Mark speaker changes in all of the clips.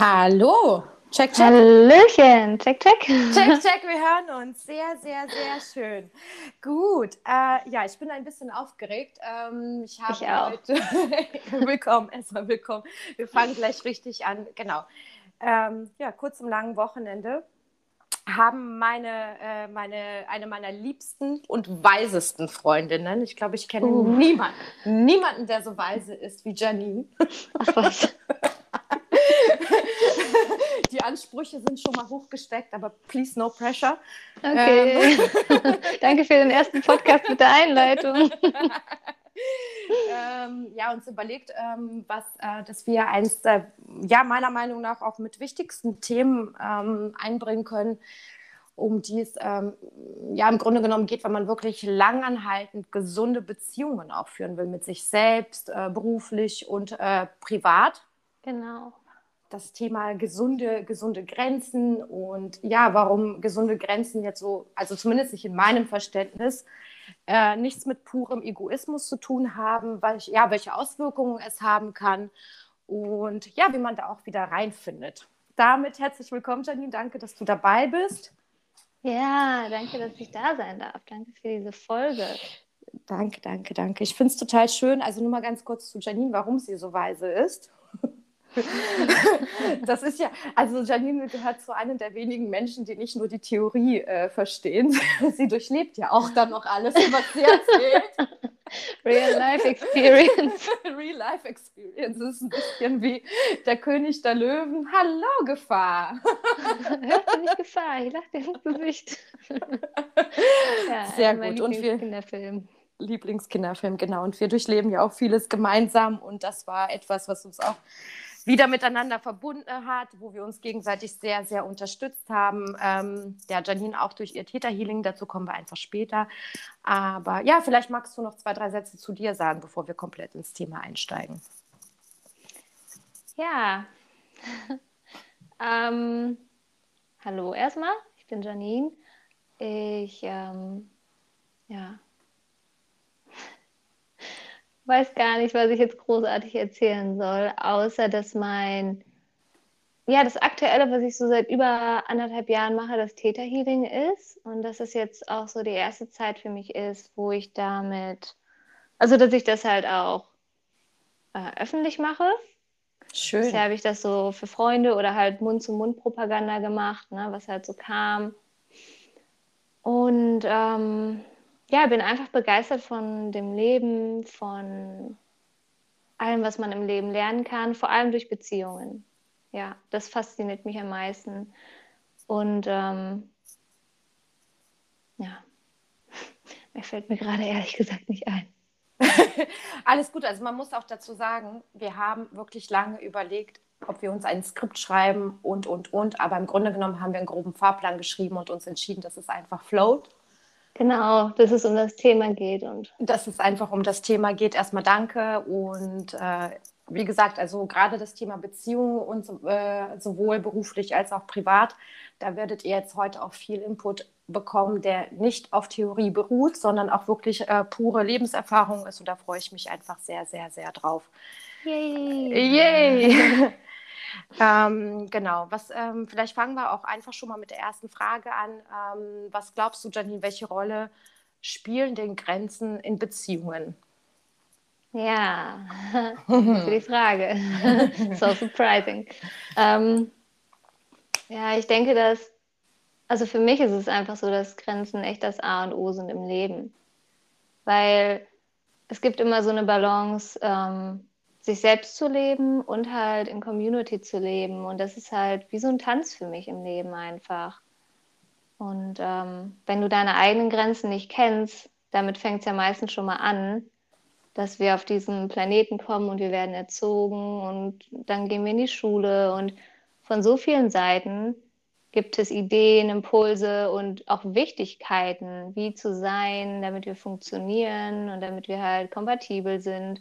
Speaker 1: Hallo.
Speaker 2: Check, check. Hallöchen. Check, check.
Speaker 1: Check, check. Wir hören uns. Sehr, sehr, sehr schön. Gut. Äh, ja, ich bin ein bisschen aufgeregt. Ähm, ich habe
Speaker 2: ich auch.
Speaker 1: Heute... willkommen. Erstmal willkommen. Wir fangen gleich richtig an. Genau. Ähm, ja, kurz im langen Wochenende haben meine, äh, meine, eine meiner liebsten und weisesten Freundinnen, ich glaube, ich kenne uh. niemanden, niemanden, der so weise ist wie Janine. Ach was. Die Ansprüche sind schon mal hochgesteckt, aber please no pressure.
Speaker 2: Okay. Ähm. Danke für den ersten Podcast mit der Einleitung.
Speaker 1: ähm, ja, uns überlegt, ähm, was, äh, dass wir eins, äh, ja, meiner Meinung nach auch mit wichtigsten Themen ähm, einbringen können, um die es ähm, ja im Grunde genommen geht, wenn man wirklich langanhaltend gesunde Beziehungen auch führen will mit sich selbst, äh, beruflich und äh, privat.
Speaker 2: Genau
Speaker 1: das Thema gesunde, gesunde Grenzen und ja, warum gesunde Grenzen jetzt so, also zumindest nicht in meinem Verständnis, äh, nichts mit purem Egoismus zu tun haben, weil, ja, welche Auswirkungen es haben kann und ja, wie man da auch wieder reinfindet. Damit herzlich willkommen, Janine. Danke, dass du dabei bist.
Speaker 2: Ja, danke, dass ich da sein darf. Danke für diese Folge.
Speaker 1: Danke, danke, danke. Ich finde es total schön. Also nur mal ganz kurz zu Janine, warum sie so weise ist. das ist ja, also Janine gehört zu einem der wenigen Menschen, die nicht nur die Theorie äh, verstehen, sie durchlebt ja auch dann noch alles, was sie erzählt.
Speaker 2: Real Life Experience.
Speaker 1: Real Life Experience ist ein bisschen wie der König der Löwen. Hallo, Gefahr.
Speaker 2: Hörst du nicht Gefahr? Ich lache dir ins Gesicht.
Speaker 1: ja, Sehr gut. Und wir. Kinderfilm. Lieblingskinderfilm, genau. Und wir durchleben ja auch vieles gemeinsam und das war etwas, was uns auch wieder miteinander verbunden hat, wo wir uns gegenseitig sehr, sehr unterstützt haben. Ähm, der Janine auch durch ihr Täterhealing, dazu kommen wir einfach später. Aber ja, vielleicht magst du noch zwei, drei Sätze zu dir sagen, bevor wir komplett ins Thema einsteigen.
Speaker 2: Ja. ähm, hallo erstmal, ich bin Janine. Ich ähm, ja, weiß gar nicht, was ich jetzt großartig erzählen soll, außer dass mein, ja, das Aktuelle, was ich so seit über anderthalb Jahren mache, das Täterhealing ist. Und dass es jetzt auch so die erste Zeit für mich ist, wo ich damit, also dass ich das halt auch äh, öffentlich mache.
Speaker 1: Schön.
Speaker 2: Bisher habe ich das so für Freunde oder halt Mund-zu-Mund-Propaganda gemacht, ne, was halt so kam. Und ähm, ja, bin einfach begeistert von dem Leben, von allem, was man im Leben lernen kann, vor allem durch Beziehungen. Ja, das fasziniert mich am meisten. Und ähm, ja, mehr fällt mir gerade ehrlich gesagt nicht ein.
Speaker 1: Alles gut, also man muss auch dazu sagen, wir haben wirklich lange überlegt, ob wir uns ein Skript schreiben und, und, und. Aber im Grunde genommen haben wir einen groben Fahrplan geschrieben und uns entschieden, dass es einfach float.
Speaker 2: Genau, dass es um das Thema geht. Und
Speaker 1: dass es einfach um das Thema geht. Erstmal danke. Und äh, wie gesagt, also gerade das Thema Beziehungen und äh, sowohl beruflich als auch privat, da werdet ihr jetzt heute auch viel Input bekommen, der nicht auf Theorie beruht, sondern auch wirklich äh, pure Lebenserfahrung ist. Und da freue ich mich einfach sehr, sehr, sehr drauf.
Speaker 2: Yay!
Speaker 1: Yay. Ähm, genau, was, ähm, vielleicht fangen wir auch einfach schon mal mit der ersten Frage an. Ähm, was glaubst du, Janine, welche Rolle spielen denn Grenzen in Beziehungen?
Speaker 2: Ja, für die Frage. so surprising. Ähm, ja, ich denke, dass, also für mich ist es einfach so, dass Grenzen echt das A und O sind im Leben. Weil es gibt immer so eine Balance, ähm, sich selbst zu leben und halt in Community zu leben. Und das ist halt wie so ein Tanz für mich im Leben einfach. Und ähm, wenn du deine eigenen Grenzen nicht kennst, damit fängt es ja meistens schon mal an, dass wir auf diesen Planeten kommen und wir werden erzogen und dann gehen wir in die Schule und von so vielen Seiten gibt es Ideen, Impulse und auch Wichtigkeiten, wie zu sein, damit wir funktionieren und damit wir halt kompatibel sind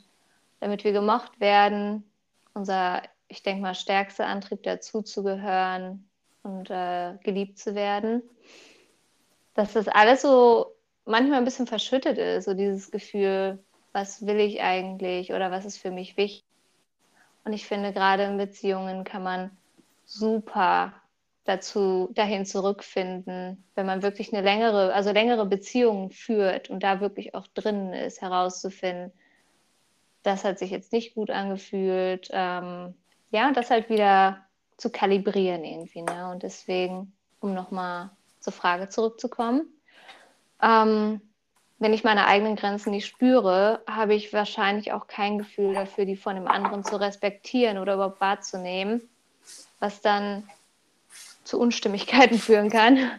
Speaker 2: damit wir gemocht werden. Unser, ich denke mal, stärkster Antrieb dazu zu gehören und äh, geliebt zu werden. Dass das alles so manchmal ein bisschen verschüttet ist, so dieses Gefühl, was will ich eigentlich oder was ist für mich wichtig. Und ich finde, gerade in Beziehungen kann man super dazu dahin zurückfinden, wenn man wirklich eine längere, also längere Beziehungen führt und da wirklich auch drin ist, herauszufinden, das hat sich jetzt nicht gut angefühlt. Ähm, ja, das halt wieder zu kalibrieren irgendwie. Ne? Und deswegen, um nochmal zur Frage zurückzukommen, ähm, wenn ich meine eigenen Grenzen nicht spüre, habe ich wahrscheinlich auch kein Gefühl dafür, die von dem anderen zu respektieren oder überhaupt wahrzunehmen, was dann zu Unstimmigkeiten führen kann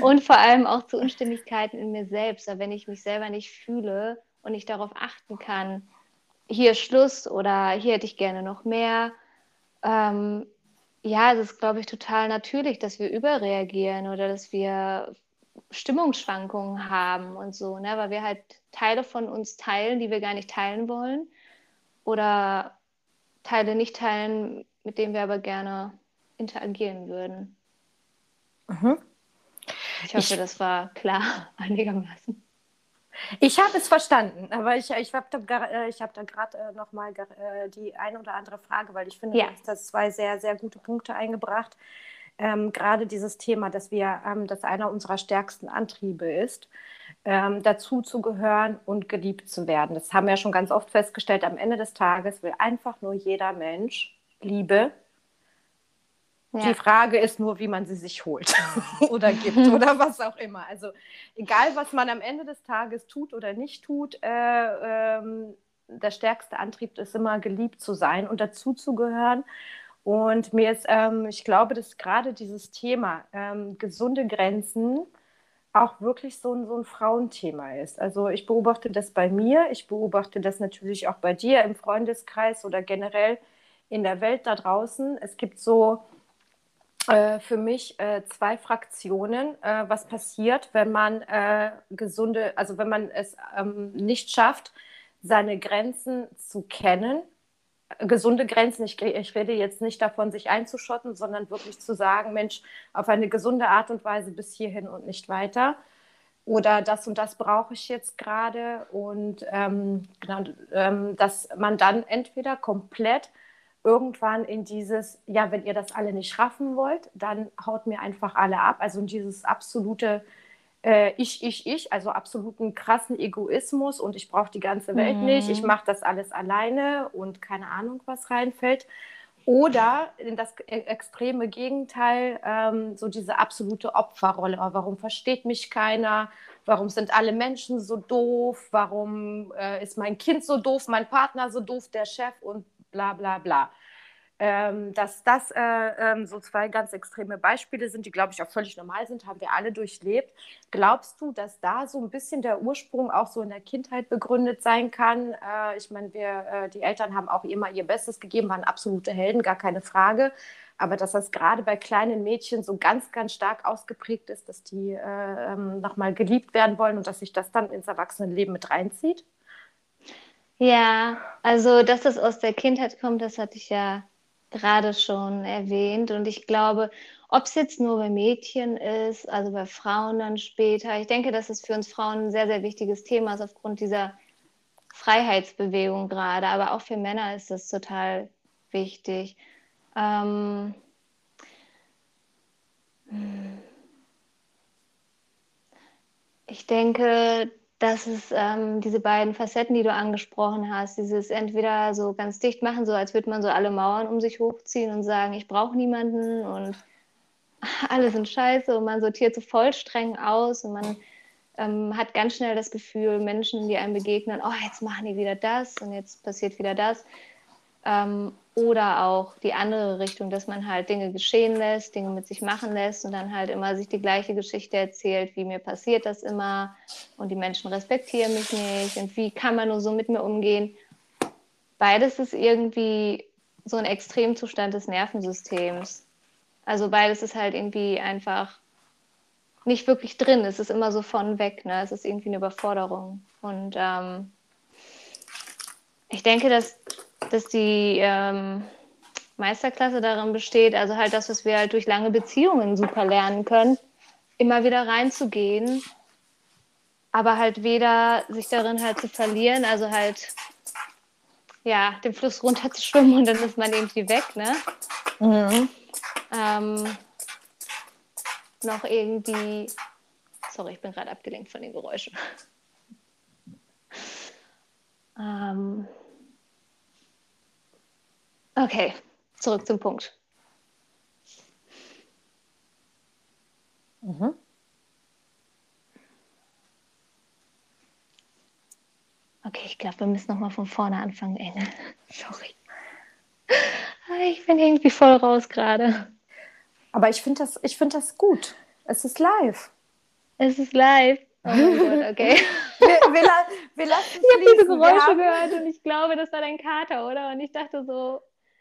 Speaker 2: und vor allem auch zu Unstimmigkeiten in mir selbst. Aber wenn ich mich selber nicht fühle und nicht darauf achten kann, hier Schluss oder hier hätte ich gerne noch mehr, ähm, ja, es ist, glaube ich, total natürlich, dass wir überreagieren oder dass wir Stimmungsschwankungen haben und so, ne? weil wir halt Teile von uns teilen, die wir gar nicht teilen wollen oder Teile nicht teilen, mit denen wir aber gerne interagieren würden. Mhm. Ich hoffe, ich, das war klar einigermaßen.
Speaker 1: Ich habe es verstanden, aber ich, ich habe da, äh, hab da gerade äh, noch mal äh, die eine oder andere Frage, weil ich finde, ja. du hast zwei sehr, sehr gute Punkte eingebracht. Ähm, gerade dieses Thema, dass wir, ähm, dass einer unserer stärksten Antriebe ist, ähm, dazu zu gehören und geliebt zu werden. Das haben wir ja schon ganz oft festgestellt. Am Ende des Tages will einfach nur jeder Mensch Liebe, ja. Die Frage ist nur, wie man sie sich holt oder gibt oder was auch immer. Also egal, was man am Ende des Tages tut oder nicht tut, äh, ähm, der stärkste Antrieb ist immer geliebt zu sein und dazu zu gehören. Und mir ist, ähm, ich glaube, dass gerade dieses Thema ähm, gesunde Grenzen auch wirklich so ein, so ein Frauenthema ist. Also ich beobachte das bei mir, ich beobachte das natürlich auch bei dir im Freundeskreis oder generell in der Welt da draußen. Es gibt so äh, für mich äh, zwei Fraktionen, äh, was passiert, wenn man äh, gesunde, also wenn man es ähm, nicht schafft, seine Grenzen zu kennen. Gesunde Grenzen, ich, ich rede jetzt nicht davon, sich einzuschotten, sondern wirklich zu sagen, Mensch, auf eine gesunde Art und Weise bis hierhin und nicht weiter. Oder das und das brauche ich jetzt gerade. Und ähm, genau, ähm, dass man dann entweder komplett irgendwann in dieses, ja, wenn ihr das alle nicht raffen wollt, dann haut mir einfach alle ab. Also in dieses absolute äh, Ich, Ich, Ich, also absoluten krassen Egoismus und ich brauche die ganze Welt mhm. nicht, ich mache das alles alleine und keine Ahnung, was reinfällt. Oder in das e-, extreme Gegenteil, ähm, so diese absolute Opferrolle. Oh, warum versteht mich keiner? Warum sind alle Menschen so doof? Warum äh, ist mein Kind so doof, mein Partner so doof, der Chef und bla bla bla. Ähm, dass das äh, ähm, so zwei ganz extreme Beispiele sind, die, glaube ich, auch völlig normal sind, haben wir alle durchlebt. Glaubst du, dass da so ein bisschen der Ursprung auch so in der Kindheit begründet sein kann? Äh, ich meine, äh, die Eltern haben auch immer ihr Bestes gegeben, waren absolute Helden, gar keine Frage. Aber dass das gerade bei kleinen Mädchen so ganz, ganz stark ausgeprägt ist, dass die äh, ähm, nochmal geliebt werden wollen und dass sich das dann ins Erwachsenenleben mit reinzieht?
Speaker 2: Ja, also dass das aus der Kindheit kommt, das hatte ich ja gerade schon erwähnt. Und ich glaube, ob es jetzt nur bei Mädchen ist, also bei Frauen dann später, ich denke, dass es für uns Frauen ein sehr, sehr wichtiges Thema ist aufgrund dieser Freiheitsbewegung gerade. Aber auch für Männer ist das total wichtig. Ähm, ich denke, dass es ähm, diese beiden Facetten, die du angesprochen hast, dieses entweder so ganz dicht machen, so als würde man so alle Mauern um sich hochziehen und sagen, ich brauche niemanden und alle sind scheiße und man sortiert so voll streng aus und man ähm, hat ganz schnell das Gefühl, Menschen, die einem begegnen, oh, jetzt machen die wieder das und jetzt passiert wieder das. Ähm, oder auch die andere Richtung, dass man halt Dinge geschehen lässt, Dinge mit sich machen lässt und dann halt immer sich die gleiche Geschichte erzählt, wie mir passiert das immer und die Menschen respektieren mich nicht und wie kann man nur so mit mir umgehen. Beides ist irgendwie so ein Extremzustand des Nervensystems. Also beides ist halt irgendwie einfach nicht wirklich drin. Es ist immer so von weg. Ne? Es ist irgendwie eine Überforderung. Und ähm, ich denke, dass dass die ähm, Meisterklasse darin besteht, also halt das, was wir halt durch lange Beziehungen super lernen können, immer wieder reinzugehen, aber halt weder sich darin halt zu verlieren, also halt ja, den Fluss runter zu schwimmen und dann ist man irgendwie weg, ne? Mhm. ähm, noch irgendwie. Sorry, ich bin gerade abgelenkt von den Geräuschen. ähm, okay, zurück zum Punkt. Mhm. Okay, ich glaube, wir müssen nochmal von vorne anfangen, Engel. Sorry. Ich bin irgendwie voll raus gerade.
Speaker 1: Aber ich finde das, find das gut. Es ist live.
Speaker 2: Es ist live. Oh mein Gott, okay.
Speaker 1: wir, wir, wir lassen
Speaker 2: ich habe diese Geräusche haben... gehört und ich glaube, das war dein Kater, oder? Und ich dachte so,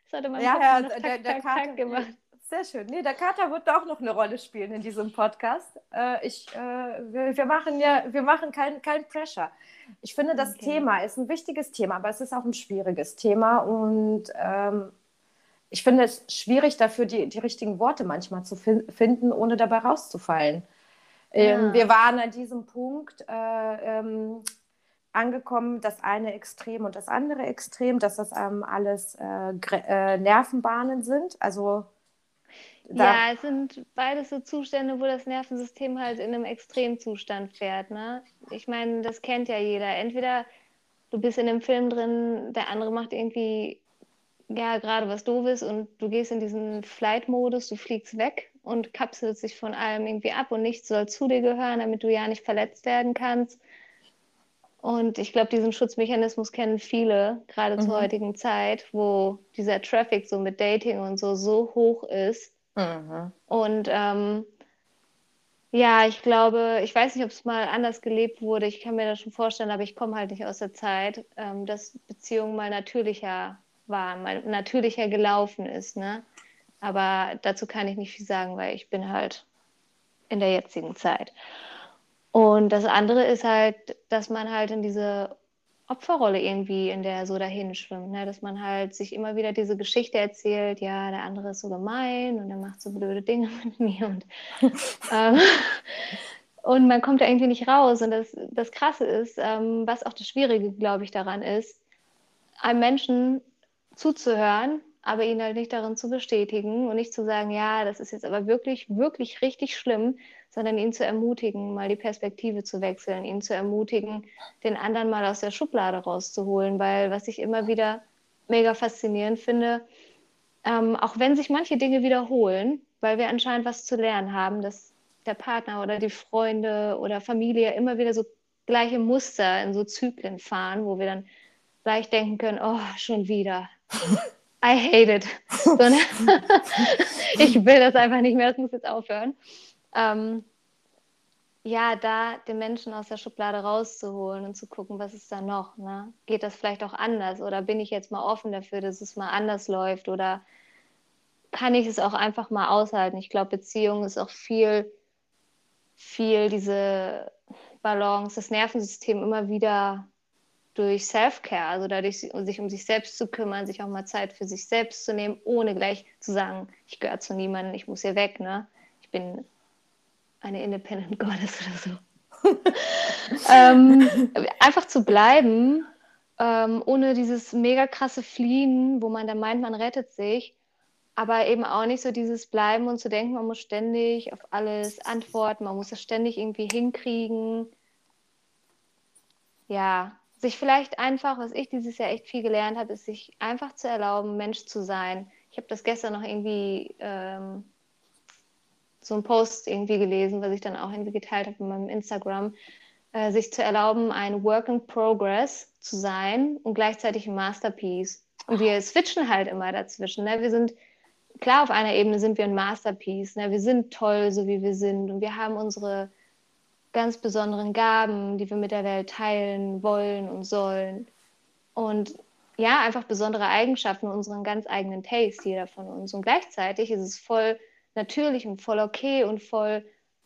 Speaker 2: das hatte mein
Speaker 1: ja, ja, der, tak, der tak, Kater, tak gemacht. Sehr schön. Nee, der Kater wird auch noch eine Rolle spielen in diesem Podcast. Äh, ich, äh, wir, wir, machen ja, wir machen kein, kein Pressure. Ich finde, das okay. Thema ist ein wichtiges Thema, aber es ist auch ein schwieriges Thema und ähm, ich finde es schwierig dafür, die, die richtigen Worte manchmal zu fin finden, ohne dabei rauszufallen. Ähm, ja. wir waren an diesem Punkt äh, ähm, angekommen, das eine Extrem und das andere Extrem, dass das ähm, alles äh, äh, Nervenbahnen sind. Also
Speaker 2: ja, es sind beides so Zustände, wo das Nervensystem halt in einem Extremzustand fährt. Ne? Ich meine, das kennt ja jeder. Entweder du bist in einem Film drin, der andere macht irgendwie ja gerade was doofes und du gehst in diesen Flight-Modus, du fliegst weg und kapselst dich von allem irgendwie ab und nichts soll zu dir gehören, damit du ja nicht verletzt werden kannst. Und ich glaube, diesen Schutzmechanismus kennen viele, gerade mhm. zur heutigen Zeit, wo dieser Traffic so mit Dating und so so hoch ist, Mhm. Und ähm, ja, ich glaube, ich weiß nicht, ob es mal anders gelebt wurde. Ich kann mir das schon vorstellen, aber ich komme halt nicht aus der Zeit, ähm, dass Beziehungen mal natürlicher waren, mal natürlicher gelaufen ist. Ne? Aber dazu kann ich nicht viel sagen, weil ich bin halt in der jetzigen Zeit. Und das andere ist halt, dass man halt in diese Opferrolle irgendwie, in der er so dahin schwimmt. Ne? Dass man halt sich immer wieder diese Geschichte erzählt, ja, der andere ist so gemein und er macht so blöde Dinge mit mir und, ähm, und man kommt da irgendwie nicht raus. Und das, das Krasse ist, ähm, was auch das Schwierige, glaube ich, daran ist, einem Menschen zuzuhören, aber ihn halt nicht darin zu bestätigen und nicht zu sagen, ja, das ist jetzt aber wirklich, wirklich richtig schlimm, sondern ihn zu ermutigen, mal die Perspektive zu wechseln, ihn zu ermutigen, den anderen mal aus der Schublade rauszuholen, weil was ich immer wieder mega faszinierend finde, ähm, auch wenn sich manche Dinge wiederholen, weil wir anscheinend was zu lernen haben, dass der Partner oder die Freunde oder Familie immer wieder so gleiche Muster in so Zyklen fahren, wo wir dann gleich denken können, oh, schon wieder. I hate it. So, ne? ich will das einfach nicht mehr, das muss jetzt aufhören ähm, ja, da den Menschen aus der Schublade rauszuholen und zu gucken, was ist da noch. Ne? Geht das vielleicht auch anders oder bin ich jetzt mal offen dafür, dass es mal anders läuft oder kann ich es auch einfach mal aushalten? Ich glaube, Beziehung ist auch viel, viel diese Balance, das Nervensystem immer wieder durch Self-Care, also dadurch, sich um sich selbst zu kümmern, sich auch mal Zeit für sich selbst zu nehmen, ohne gleich zu sagen, ich gehöre zu niemandem, ich muss hier weg, ne? Ich bin eine Independent Goddess oder so. ähm, einfach zu bleiben, ähm, ohne dieses mega krasse Fliehen, wo man dann meint, man rettet sich, aber eben auch nicht so dieses Bleiben und zu denken, man muss ständig auf alles antworten, man muss das ständig irgendwie hinkriegen. Ja, sich vielleicht einfach, was ich dieses Jahr echt viel gelernt habe, ist sich einfach zu erlauben, Mensch zu sein. Ich habe das gestern noch irgendwie ähm, so einen Post irgendwie gelesen, was ich dann auch irgendwie geteilt habe in meinem Instagram, äh, sich zu erlauben, ein Work in Progress zu sein und gleichzeitig ein Masterpiece. Und wir switchen halt immer dazwischen. Ne? Wir sind, klar, auf einer Ebene sind wir ein Masterpiece. Ne? Wir sind toll, so wie wir sind. Und wir haben unsere ganz besonderen Gaben, die wir mit der Welt teilen wollen und sollen. Und ja, einfach besondere Eigenschaften, unseren ganz eigenen Taste, jeder von uns. Und gleichzeitig ist es voll natürlich und voll okay und voll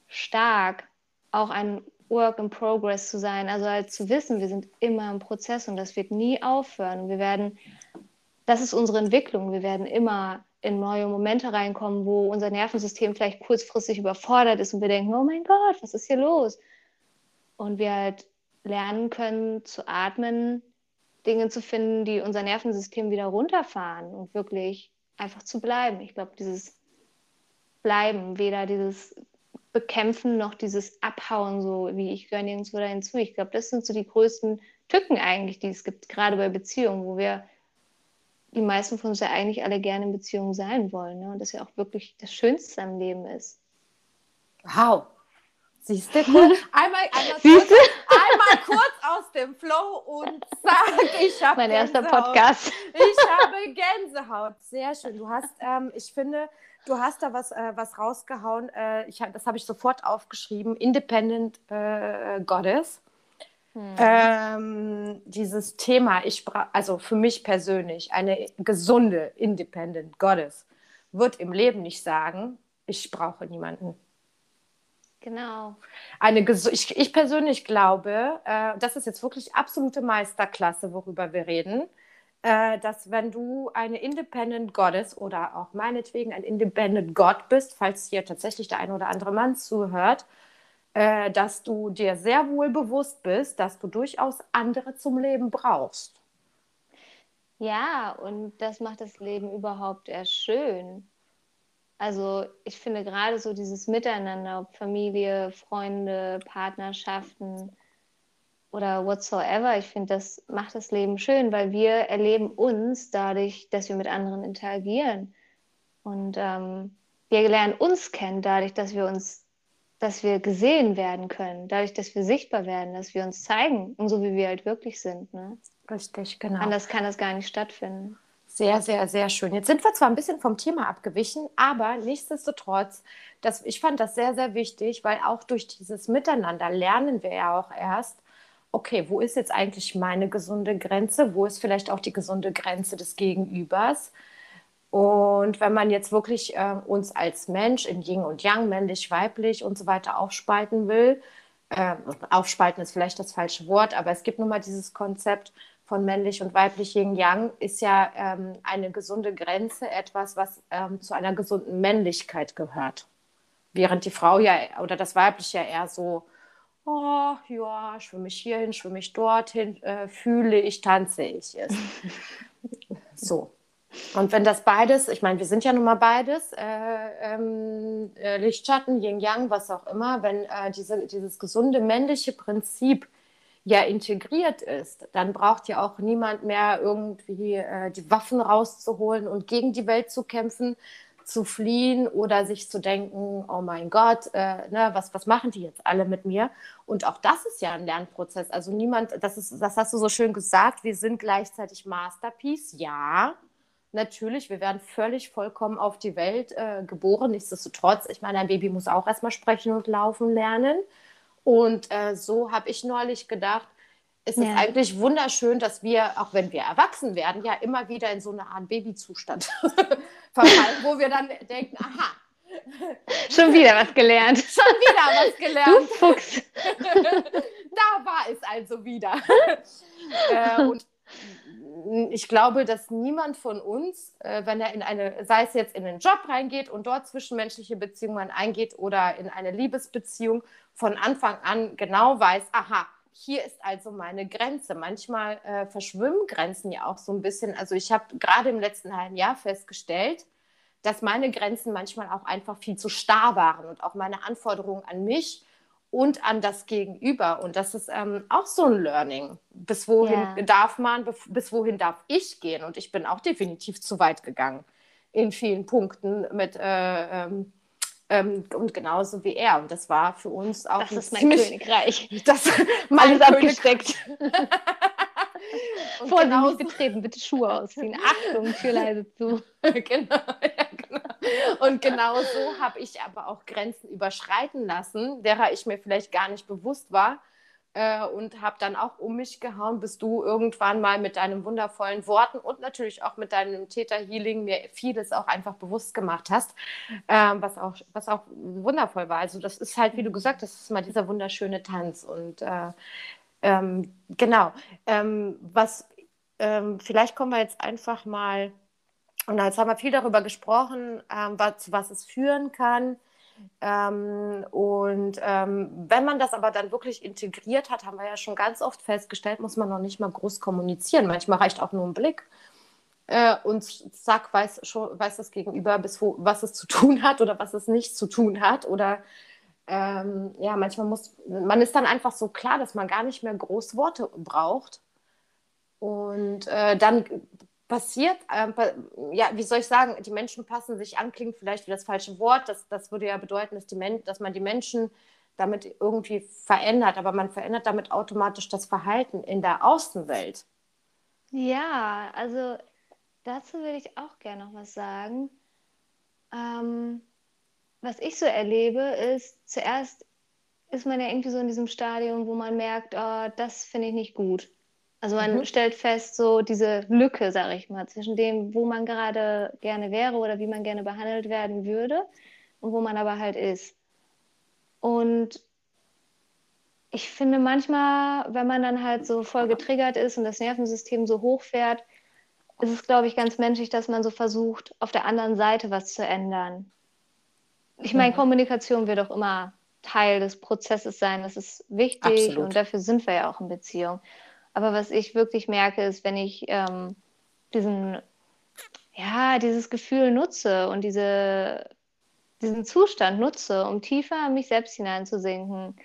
Speaker 2: stark, auch ein Work in Progress zu sein. Also halt zu wissen, wir sind immer im Prozess und das wird nie aufhören. Wir werden, das ist unsere Entwicklung. Wir werden immer in neue Momente reinkommen, wo unser Nervensystem vielleicht kurzfristig überfordert ist und wir denken, oh mein Gott, was ist hier los? Und wir halt lernen können zu atmen, Dinge zu finden, die unser Nervensystem wieder runterfahren und wirklich einfach zu bleiben. Ich glaube, dieses bleiben. Weder dieses Bekämpfen noch dieses Abhauen, so wie ich gehöre nirgendwo dahin zu. Ich glaube, das sind so die größten Tücken eigentlich, die es gibt, gerade bei Beziehungen, wo wir die meisten von uns ja eigentlich alle gerne in Beziehungen sein wollen. Ne? Und das ja auch wirklich das Schönste am Leben ist.
Speaker 1: Wow. Siehst du, einmal, einmal, kurz, einmal kurz aus dem Flow und zack, ich habe
Speaker 2: Mein erster Podcast.
Speaker 1: Ich habe Gänsehaut. Sehr schön. Du hast, ähm, ich finde, du hast da was, äh, was rausgehauen. Äh, ich, das habe ich sofort aufgeschrieben. Independent äh, Goddess. Hm. Ähm, dieses Thema, ich also für mich persönlich, eine gesunde Independent Goddess wird im Leben nicht sagen, ich brauche niemanden.
Speaker 2: Genau.
Speaker 1: Eine ich, ich persönlich glaube, äh, das ist jetzt wirklich absolute Meisterklasse, worüber wir reden, äh, dass wenn du eine Independent Goddess oder auch meinetwegen ein Independent God bist, falls hier tatsächlich der ein oder andere Mann zuhört, äh, dass du dir sehr wohl bewusst bist, dass du durchaus andere zum Leben brauchst.
Speaker 2: Ja, und das macht das Leben überhaupt erst schön. Also ich finde gerade so dieses Miteinander, Familie, Freunde, Partnerschaften oder whatsoever, ich finde, das macht das Leben schön, weil wir erleben uns dadurch, dass wir mit anderen interagieren. Und ähm, wir lernen uns kennen dadurch, dass wir uns, dass wir gesehen werden können, dadurch, dass wir sichtbar werden, dass wir uns zeigen und so wie wir halt wirklich sind. Ne?
Speaker 1: Richtig, genau.
Speaker 2: Anders kann das gar nicht stattfinden.
Speaker 1: Sehr, sehr, sehr schön. Jetzt sind wir zwar ein bisschen vom Thema abgewichen, aber nichtsdestotrotz, das, ich fand das sehr, sehr wichtig, weil auch durch dieses Miteinander lernen wir ja auch erst, okay, wo ist jetzt eigentlich meine gesunde Grenze? Wo ist vielleicht auch die gesunde Grenze des Gegenübers? Und wenn man jetzt wirklich äh, uns als Mensch in Yin und Yang, männlich, weiblich und so weiter aufspalten will, äh, aufspalten ist vielleicht das falsche Wort, aber es gibt nun mal dieses Konzept, von männlich und weiblich Yin-Yang ist ja ähm, eine gesunde Grenze etwas, was ähm, zu einer gesunden Männlichkeit gehört. Während die Frau ja oder das Weibliche ja eher so, oh ja, schwimme ich hierhin, schwimme ich dorthin, äh, fühle ich, tanze ich ist. so. Und wenn das beides, ich meine, wir sind ja nun mal beides, äh, ähm, äh, Lichtschatten, Yin-Yang, was auch immer, wenn äh, diese, dieses gesunde männliche Prinzip ja integriert ist, dann braucht ja auch niemand mehr irgendwie äh, die Waffen rauszuholen und gegen die Welt zu kämpfen, zu fliehen oder sich zu denken, oh mein Gott, äh, ne, was, was machen die jetzt alle mit mir? Und auch das ist ja ein Lernprozess. Also niemand, das, ist, das hast du so schön gesagt, wir sind gleichzeitig Masterpiece, ja. Natürlich, wir werden völlig vollkommen auf die Welt äh, geboren. Nichtsdestotrotz, ich meine, ein Baby muss auch erstmal sprechen und laufen lernen. Und äh, so habe ich neulich gedacht, es ja. ist eigentlich wunderschön, dass wir, auch wenn wir erwachsen werden, ja immer wieder in so eine Art Babyzustand verfallen, wo wir dann denken, aha.
Speaker 2: Schon wieder was gelernt.
Speaker 1: Schon wieder was gelernt.
Speaker 2: Du Fuchs.
Speaker 1: da war es also wieder. äh, und ich glaube, dass niemand von uns, äh, wenn er in eine, sei es jetzt in einen Job reingeht und dort zwischenmenschliche Beziehungen eingeht oder in eine Liebesbeziehung, von Anfang an genau weiß, aha, hier ist also meine Grenze. Manchmal äh, verschwimmen Grenzen ja auch so ein bisschen. Also ich habe gerade im letzten halben Jahr festgestellt, dass meine Grenzen manchmal auch einfach viel zu starr waren und auch meine Anforderungen an mich und an das Gegenüber. Und das ist ähm, auch so ein Learning. Bis wohin yeah. darf man, bis wohin darf ich gehen? Und ich bin auch definitiv zu weit gegangen in vielen Punkten mit. Äh, ähm, ähm, und genauso wie er. Und das war für uns auch.
Speaker 2: Das ist mein ziemlich, Königreich.
Speaker 1: Das mein
Speaker 2: Alles abgesteckt. Vorsicht genau betreten, bitte Schuhe ausziehen. Achtung, Tür leise zu.
Speaker 1: genau, ja. Und genau so habe ich aber auch Grenzen überschreiten lassen, derer ich mir vielleicht gar nicht bewusst war. Äh, und habe dann auch um mich gehauen, bis du irgendwann mal mit deinen wundervollen Worten und natürlich auch mit deinem Täter-Healing mir vieles auch einfach bewusst gemacht hast, äh, was, auch, was auch wundervoll war. Also das ist halt, wie du gesagt hast, das ist mal dieser wunderschöne Tanz. Und äh, ähm, genau. Ähm, was ähm, vielleicht kommen wir jetzt einfach mal, und jetzt haben wir viel darüber gesprochen, ähm, was, was es führen kann. Ähm, und ähm, wenn man das aber dann wirklich integriert hat, haben wir ja schon ganz oft festgestellt, muss man noch nicht mal groß kommunizieren. Manchmal reicht auch nur ein Blick. äh, und zack, weiß, schon, weiß das Gegenüber, bis wo, was es zu tun hat oder was es nicht zu tun hat. Oder ähm, ja, manchmal muss, man ist dann einfach so klar, dass man gar nicht mehr groß Worte braucht. Und äh, dann passiert, äh, ja, wie soll ich sagen, die Menschen passen sich an, klingt vielleicht wie das falsche Wort. Das, das würde ja bedeuten, dass, die dass man die Menschen damit irgendwie verändert, aber man verändert damit automatisch das Verhalten in der Außenwelt.
Speaker 2: Ja, also dazu würde ich auch gerne noch was sagen. Ähm, was ich so erlebe, ist, zuerst ist man ja irgendwie so in diesem Stadium, wo man merkt, oh, das finde ich nicht gut. Also man mhm. stellt fest, so diese Lücke, sage ich mal, zwischen dem, wo man gerade gerne wäre oder wie man gerne behandelt werden würde und wo man aber halt ist. Und ich finde manchmal, wenn man dann halt so voll getriggert ist und das Nervensystem so hochfährt, ist es, glaube ich, ganz menschlich, dass man so versucht, auf der anderen Seite was zu ändern. Ich meine, mhm. Kommunikation wird auch immer Teil des Prozesses sein. Das ist wichtig Absolut. und dafür sind wir ja auch in Beziehung. Aber was ich wirklich merke, ist, wenn ich ähm, diesen, ja, dieses Gefühl nutze und diese, diesen Zustand nutze, um tiefer in mich selbst hineinzusinken,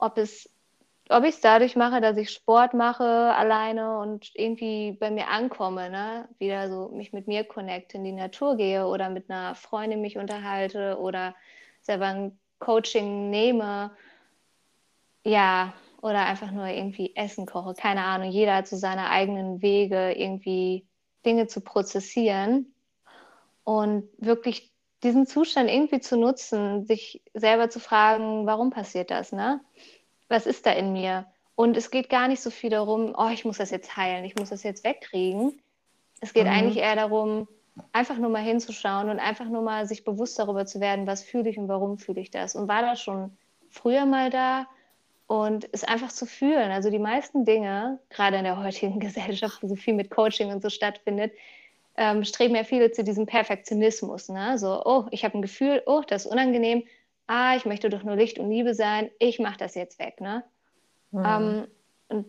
Speaker 2: ob es ob ich es dadurch mache, dass ich Sport mache alleine und irgendwie bei mir ankomme, ne? wieder so mich mit mir connecte, in die Natur gehe oder mit einer Freundin mich unterhalte oder selber ein Coaching nehme, ja, oder einfach nur irgendwie Essen koche, keine Ahnung. Jeder hat so seine eigenen Wege, irgendwie Dinge zu prozessieren und wirklich diesen Zustand irgendwie zu nutzen, sich selber zu fragen, warum passiert das, ne? was ist da in mir? Und es geht gar nicht so viel darum, oh, ich muss das jetzt heilen, ich muss das jetzt wegkriegen. Es geht mhm. eigentlich eher darum, einfach nur mal hinzuschauen und einfach nur mal sich bewusst darüber zu werden, was fühle ich und warum fühle ich das. Und war das schon früher mal da und es einfach zu fühlen. Also die meisten Dinge, gerade in der heutigen Gesellschaft, wo so viel mit Coaching und so stattfindet, ähm, streben ja viele zu diesem Perfektionismus. Ne? So, oh, ich habe ein Gefühl, oh, das ist unangenehm, ah, ich möchte doch nur Licht und Liebe sein, ich mache das jetzt weg. Ne? Mhm. Ähm, und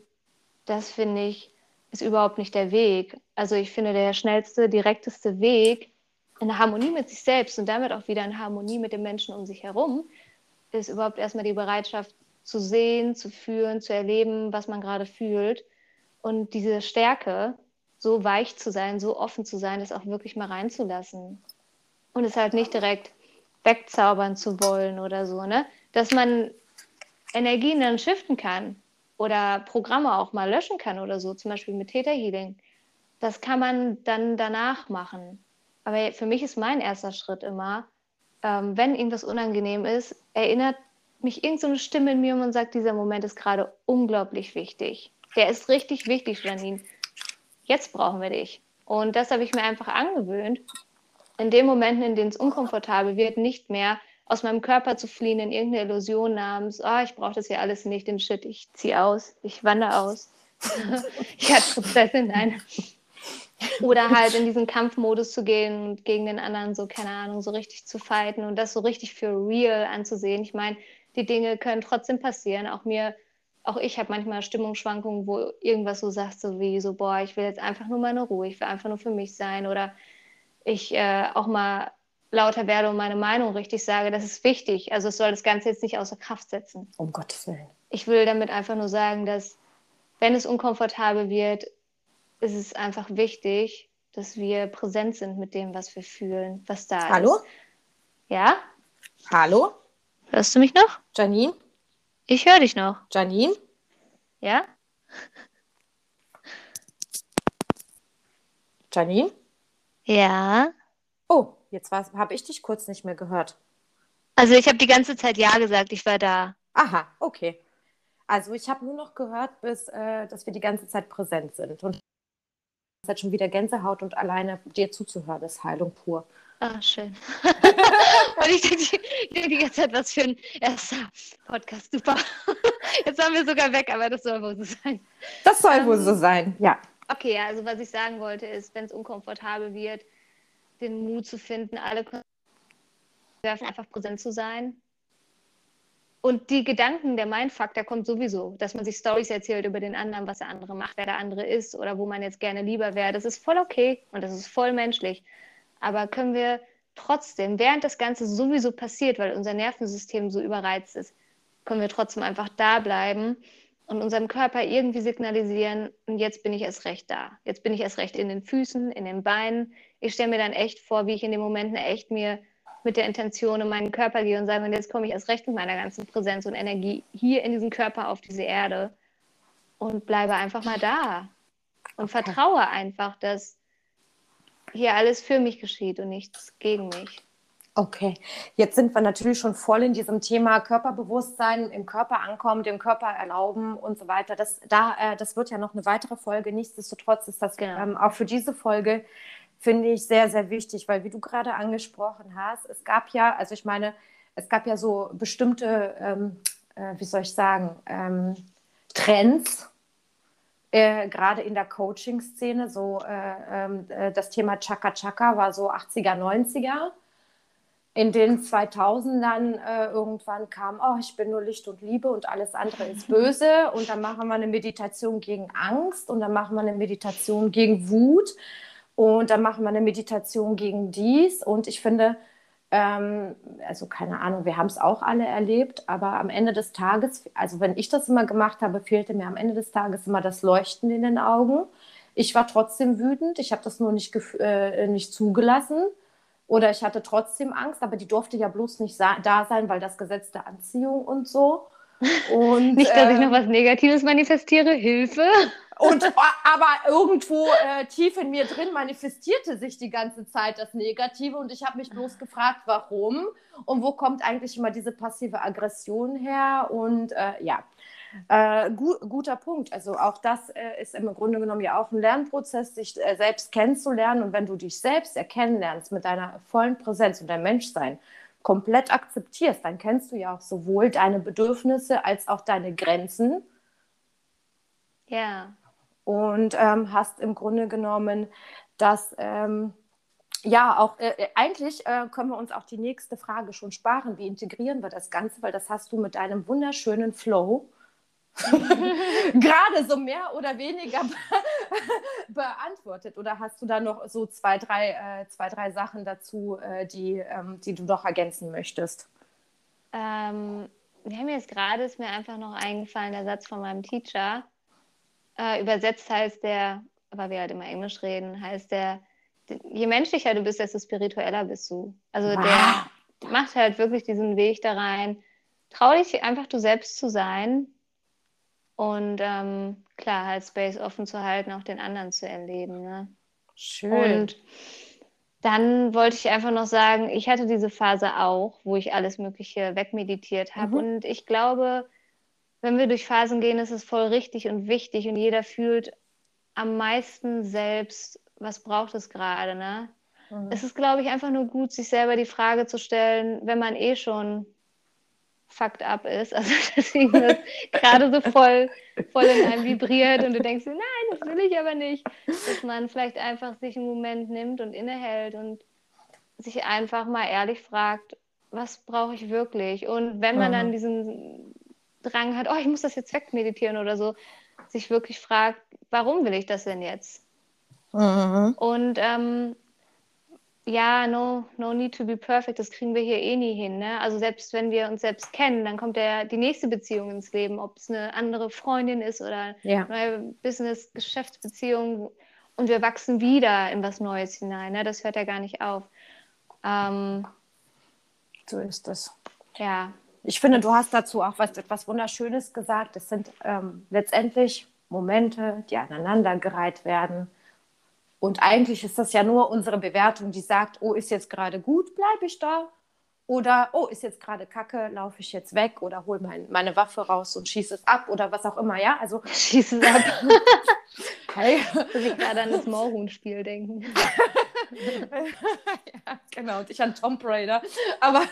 Speaker 2: das finde ich, ist überhaupt nicht der Weg. Also ich finde, der schnellste, direkteste Weg in Harmonie mit sich selbst und damit auch wieder in Harmonie mit den Menschen um sich herum, ist überhaupt erstmal die Bereitschaft zu sehen, zu fühlen, zu erleben, was man gerade fühlt. Und diese Stärke, so weich zu sein, so offen zu sein, das auch wirklich mal reinzulassen. Und es halt nicht direkt wegzaubern zu wollen oder so, ne? Dass man Energien dann shiften kann oder Programme auch mal löschen kann oder so, zum Beispiel mit Theta Healing. Das kann man dann danach machen. Aber für mich ist mein erster Schritt immer, ähm, wenn irgendwas unangenehm ist, erinnert mich irgendeine so Stimme in mir und sagt, dieser Moment ist gerade unglaublich wichtig. Der ist richtig wichtig, Janine. Jetzt brauchen wir dich. Und das habe ich mir einfach angewöhnt in den Momenten, in denen es unkomfortabel wird, nicht mehr aus meinem Körper zu fliehen in irgendeine Illusion namens, oh, ich brauche das hier alles nicht, den Shit, ich ziehe aus, ich wandere aus. ich hatte Prozesse, nein. Oder halt in diesen Kampfmodus zu gehen und gegen den anderen so, keine Ahnung, so richtig zu fighten und das so richtig für real anzusehen. Ich meine, die Dinge können trotzdem passieren. Auch mir, auch ich habe manchmal Stimmungsschwankungen, wo irgendwas so sagt, so wie so, boah, ich will jetzt einfach nur meine Ruhe, ich will einfach nur für mich sein oder ich äh, auch mal lauter werde und meine Meinung richtig sage, das ist wichtig. Also es soll das Ganze jetzt nicht außer Kraft setzen.
Speaker 1: Um Gottes Willen.
Speaker 2: Ich will damit einfach nur sagen, dass wenn es unkomfortabel wird, ist es einfach wichtig, dass wir präsent sind mit dem, was wir fühlen, was da
Speaker 1: Hallo? ist.
Speaker 2: Hallo? Ja?
Speaker 1: Hallo?
Speaker 2: Hörst du mich noch?
Speaker 1: Janine?
Speaker 2: Ich höre dich noch.
Speaker 1: Janine?
Speaker 2: Ja?
Speaker 1: Janine?
Speaker 2: Ja.
Speaker 1: Oh, jetzt habe ich dich kurz nicht mehr gehört.
Speaker 2: Also ich habe die ganze Zeit Ja gesagt, ich war da.
Speaker 1: Aha, okay. Also ich habe nur noch gehört, bis, äh, dass wir die ganze Zeit präsent sind. Und es hat schon wieder Gänsehaut und alleine dir zuzuhören ist Heilung pur.
Speaker 2: Ah, schön. und ich denke die, die ganze Zeit, was für ein erster Podcast, super. Jetzt waren wir sogar weg, aber das soll wohl so sein.
Speaker 1: Das soll um, wohl so sein, ja.
Speaker 2: Okay, also was ich sagen wollte ist, wenn es unkomfortabel wird, den Mut zu finden, alle einfach präsent zu sein und die Gedanken, der Mindfuck, der kommt sowieso, dass man sich Stories erzählt über den anderen, was der andere macht, wer der andere ist oder wo man jetzt gerne lieber wäre. Das ist voll okay und das ist voll menschlich. Aber können wir trotzdem, während das Ganze sowieso passiert, weil unser Nervensystem so überreizt ist, können wir trotzdem einfach da bleiben und unserem Körper irgendwie signalisieren, und jetzt bin ich erst recht da. Jetzt bin ich erst recht in den Füßen, in den Beinen. Ich stelle mir dann echt vor, wie ich in den Momenten echt mir mit der Intention in meinen Körper gehe und sage, und jetzt komme ich erst recht mit meiner ganzen Präsenz und Energie hier in diesen Körper auf diese Erde und bleibe einfach mal da und okay. vertraue einfach, dass hier alles für mich geschieht und nichts gegen mich.
Speaker 1: Okay, jetzt sind wir natürlich schon voll in diesem Thema Körperbewusstsein, im Körper ankommen, dem Körper erlauben und so weiter. Das, da, äh, das wird ja noch eine weitere Folge. Nichtsdestotrotz ist das genau. ähm, auch für diese Folge finde ich sehr, sehr wichtig, weil wie du gerade angesprochen hast, es gab ja, also ich meine, es gab ja so bestimmte, ähm, äh, wie soll ich sagen, ähm, Trends, äh, gerade in der Coaching-Szene, so äh, ähm, äh, das Thema Chaka Chaka war so 80er, 90er. In den 2000ern äh, irgendwann kam, oh, ich bin nur Licht und Liebe und alles andere ist böse. Und dann machen wir eine Meditation gegen Angst und dann machen wir eine Meditation gegen Wut. Und dann machen wir eine Meditation gegen dies. Und ich finde, ähm, also keine Ahnung, wir haben es auch alle erlebt, aber am Ende des Tages, also wenn ich das immer gemacht habe, fehlte mir am Ende des Tages immer das Leuchten in den Augen. Ich war trotzdem wütend, ich habe das nur nicht, äh, nicht zugelassen. Oder ich hatte trotzdem Angst, aber die durfte ja bloß nicht da sein, weil das Gesetz der Anziehung und so.
Speaker 2: Und, nicht, dass ähm, ich noch was Negatives manifestiere, Hilfe.
Speaker 1: Und, aber irgendwo äh, tief in mir drin manifestierte sich die ganze Zeit das Negative und ich habe mich bloß gefragt, warum und wo kommt eigentlich immer diese passive Aggression her und äh, ja. Äh, gu guter Punkt. Also auch das äh, ist im Grunde genommen ja auch ein Lernprozess, sich äh, selbst kennenzulernen. Und wenn du dich selbst erkennen lernst mit deiner vollen Präsenz und dein Menschsein komplett akzeptierst, dann kennst du ja auch sowohl deine Bedürfnisse als auch deine Grenzen.
Speaker 2: Ja
Speaker 1: und ähm, hast im Grunde genommen das, ähm, ja, auch äh, äh, eigentlich äh, können wir uns auch die nächste Frage schon sparen. Wie integrieren wir das Ganze? Weil das hast du mit deinem wunderschönen Flow gerade so mehr oder weniger be beantwortet. Oder hast du da noch so zwei, drei, äh, zwei, drei Sachen dazu, äh, die, ähm, die du noch ergänzen möchtest?
Speaker 2: Ähm, ja, mir ist gerade ist mir einfach noch eingefallen, der Satz von meinem Teacher. Äh, übersetzt heißt der, weil wir halt immer Englisch reden, heißt der, je menschlicher du bist, desto spiritueller bist du. Also wow. der macht halt wirklich diesen Weg da rein. Trau dich einfach du selbst zu sein und ähm, klar, halt Space offen zu halten, auch den anderen zu erleben. Ne?
Speaker 1: Schön.
Speaker 2: Und dann wollte ich einfach noch sagen, ich hatte diese Phase auch, wo ich alles Mögliche wegmeditiert habe. Mhm. Und ich glaube, wenn wir durch Phasen gehen, ist es voll richtig und wichtig und jeder fühlt am meisten selbst, was braucht es gerade. Ne? Mhm. Es ist, glaube ich, einfach nur gut, sich selber die Frage zu stellen, wenn man eh schon fucked up ist, also deswegen das gerade so voll, voll in einem vibriert und du denkst, nein, das will ich aber nicht, dass man vielleicht einfach sich einen Moment nimmt und innehält und sich einfach mal ehrlich fragt, was brauche ich wirklich? Und wenn man mhm. dann diesen Drang hat, oh, ich muss das jetzt wegmeditieren oder so, sich wirklich fragt, warum will ich das denn jetzt? Mhm. Und ähm, ja, no, no need to be perfect, das kriegen wir hier eh nie hin. Ne? Also selbst wenn wir uns selbst kennen, dann kommt ja die nächste Beziehung ins Leben, ob es eine andere Freundin ist oder ja. eine Business, Geschäftsbeziehung und wir wachsen wieder in was Neues hinein. Ne? Das hört ja gar nicht auf. Ähm,
Speaker 1: so ist es.
Speaker 2: Ja,
Speaker 1: ich finde, du hast dazu auch was, etwas Wunderschönes gesagt. Es sind ähm, letztendlich Momente, die aneinandergereiht werden. Und eigentlich ist das ja nur unsere Bewertung, die sagt, oh, ist jetzt gerade gut, bleibe ich da. Oder, oh, ist jetzt gerade Kacke, laufe ich jetzt weg oder hole mein, meine Waffe raus und schieße es ab oder was auch immer, ja? Also
Speaker 2: schieße es ab. hey. Muss ich gerade an das Moorhuhn-Spiel denken.
Speaker 1: ja, genau, und ich an Tom Raider. Aber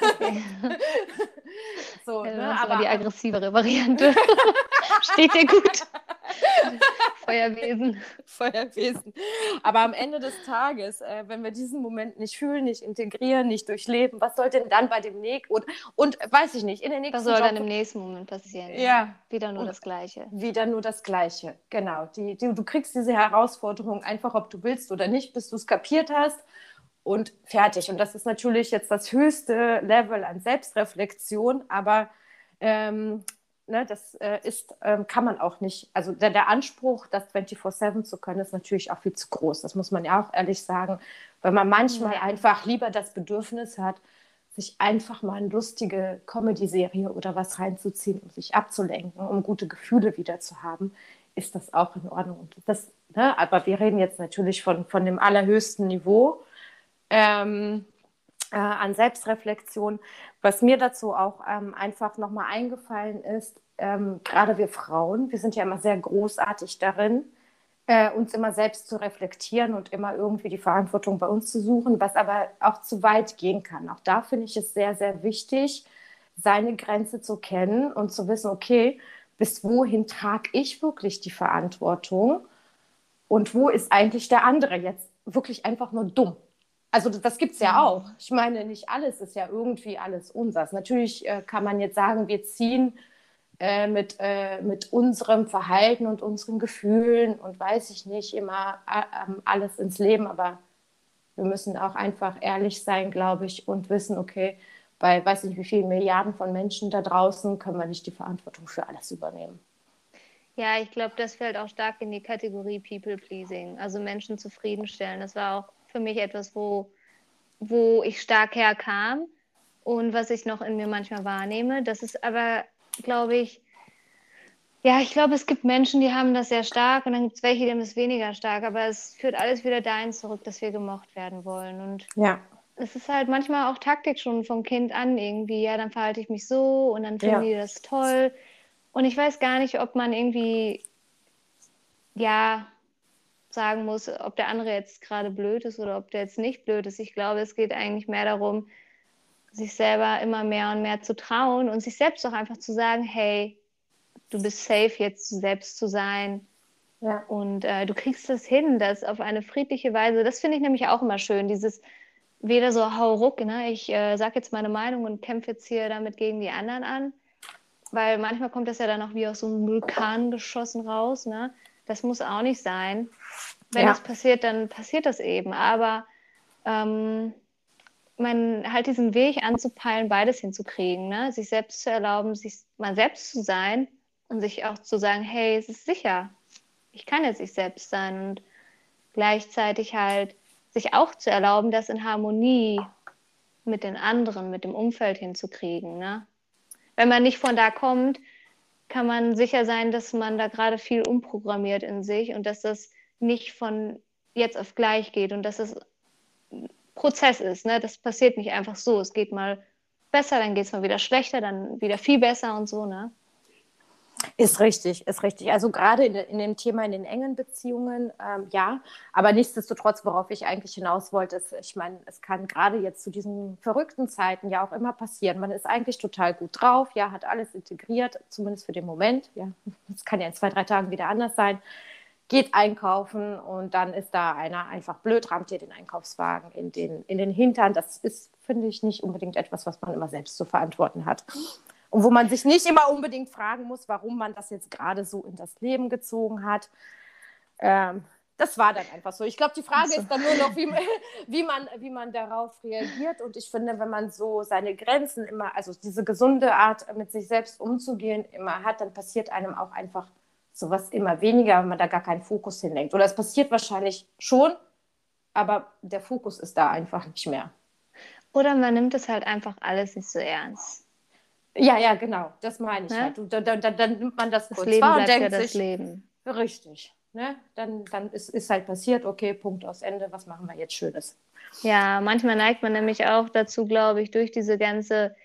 Speaker 2: so, ja, ne? aber die aggressivere Variante. Steht dir gut. Feuerwesen.
Speaker 1: Feuerwesen. Aber am Ende des Tages, äh, wenn wir diesen Moment nicht fühlen, nicht integrieren, nicht durchleben, was soll denn dann bei dem nächsten und, und weiß ich nicht, in den nächsten
Speaker 2: Was soll Job dann im nächsten Moment passieren?
Speaker 1: Ja.
Speaker 2: Wieder nur und das Gleiche.
Speaker 1: Wieder nur das Gleiche, genau. Die, die, du kriegst diese Herausforderung einfach, ob du willst oder nicht, bis du es kapiert hast und fertig. Und das ist natürlich jetzt das höchste Level an Selbstreflexion, aber ähm, ne, das äh, ist, ähm, kann man auch nicht, also der, der Anspruch, das 24-7 zu können, ist natürlich auch viel zu groß. Das muss man ja auch ehrlich sagen, weil man manchmal ja. einfach lieber das Bedürfnis hat, sich einfach mal eine lustige Comedy-Serie oder was reinzuziehen, um sich abzulenken, um gute Gefühle wieder zu haben, ist das auch in Ordnung. Das, ne, aber wir reden jetzt natürlich von, von dem allerhöchsten Niveau ähm, äh, an Selbstreflexion. Was mir dazu auch ähm, einfach nochmal eingefallen ist, ähm, gerade wir Frauen, wir sind ja immer sehr großartig darin, äh, uns immer selbst zu reflektieren und immer irgendwie die Verantwortung bei uns zu suchen, was aber auch zu weit gehen kann. Auch da finde ich es sehr, sehr wichtig, seine Grenze zu kennen und zu wissen, okay, bis wohin trage ich wirklich die Verantwortung und wo ist eigentlich der andere jetzt wirklich einfach nur dumm? Also das gibt es ja mhm. auch. Ich meine, nicht alles ist ja irgendwie alles unseres. Natürlich äh, kann man jetzt sagen, wir ziehen äh, mit, äh, mit unserem Verhalten und unseren Gefühlen und weiß ich nicht immer äh, ähm, alles ins Leben, aber wir müssen auch einfach ehrlich sein, glaube ich, und wissen, okay, bei weiß ich nicht wie vielen Milliarden von Menschen da draußen können wir nicht die Verantwortung für alles übernehmen.
Speaker 2: Ja, ich glaube, das fällt auch stark in die Kategorie People Pleasing, also Menschen zufriedenstellen. Das war auch für mich etwas, wo, wo ich stark herkam und was ich noch in mir manchmal wahrnehme. Das ist aber, glaube ich, ja, ich glaube, es gibt Menschen, die haben das sehr stark und dann gibt es welche, die haben es weniger stark. Aber es führt alles wieder dahin zurück, dass wir gemocht werden wollen. Und
Speaker 1: ja.
Speaker 2: es ist halt manchmal auch Taktik schon vom Kind an irgendwie. Ja, dann verhalte ich mich so und dann finden ja. die das toll. Und ich weiß gar nicht, ob man irgendwie, ja, sagen muss, ob der andere jetzt gerade blöd ist oder ob der jetzt nicht blöd ist. Ich glaube, es geht eigentlich mehr darum, sich selber immer mehr und mehr zu trauen und sich selbst auch einfach zu sagen, hey, du bist safe, jetzt selbst zu sein. Ja. Und äh, du kriegst das hin, das auf eine friedliche Weise. Das finde ich nämlich auch immer schön, dieses weder so hau ruck, ne? ich äh, sage jetzt meine Meinung und kämpfe jetzt hier damit gegen die anderen an, weil manchmal kommt das ja dann auch wie aus so einem Vulkan geschossen raus. Ne? Das muss auch nicht sein. Wenn ja. das passiert, dann passiert das eben. Aber ähm, man halt diesen Weg anzupeilen, beides hinzukriegen, ne? sich selbst zu erlauben, sich mal selbst zu sein und sich auch zu sagen, hey, es ist sicher, ich kann jetzt ich selbst sein und gleichzeitig halt sich auch zu erlauben, das in Harmonie mit den anderen, mit dem Umfeld hinzukriegen. Ne? Wenn man nicht von da kommt, kann man sicher sein, dass man da gerade viel umprogrammiert in sich und dass das nicht von jetzt auf gleich geht und dass es ein Prozess ist. Ne? Das passiert nicht einfach so. Es geht mal besser, dann geht es mal wieder schlechter, dann wieder viel besser und so. Ne?
Speaker 1: Ist richtig, ist richtig. Also gerade in, in, dem Thema in den engen Beziehungen, ähm, ja. Aber nichtsdestotrotz, worauf ich eigentlich hinaus wollte, ist, ich meine, es kann gerade jetzt zu diesen verrückten Zeiten ja auch immer passieren. Man ist eigentlich total gut drauf, ja, hat alles integriert, zumindest für den Moment. Ja, es kann ja in zwei, drei Tagen wieder anders sein. Geht einkaufen und dann ist da einer einfach blöd, rammt dir den Einkaufswagen in den, in den Hintern. Das ist, finde ich, nicht unbedingt etwas, was man immer selbst zu verantworten hat. Und wo man sich nicht immer unbedingt fragen muss, warum man das jetzt gerade so in das Leben gezogen hat. Ähm, das war dann einfach so. Ich glaube, die Frage so. ist dann nur noch, wie, wie, man, wie man darauf reagiert. Und ich finde, wenn man so seine Grenzen immer, also diese gesunde Art, mit sich selbst umzugehen, immer hat, dann passiert einem auch einfach sowas immer weniger, wenn man da gar keinen Fokus hinlenkt. Oder es passiert wahrscheinlich schon, aber der Fokus ist da einfach nicht mehr.
Speaker 2: Oder man nimmt es halt einfach alles nicht so ernst.
Speaker 1: Ja, ja, genau, das meine ich ne? halt. Dann, dann, dann, dann, nimmt man das,
Speaker 2: das kurz Leben wahr und denkt ja das sich, Leben.
Speaker 1: Richtig. Ne? Dann, dann ist, ist halt passiert, okay, Punkt aus Ende, was machen wir jetzt Schönes?
Speaker 2: Ja, manchmal neigt man nämlich auch dazu, glaube ich, durch diese ganze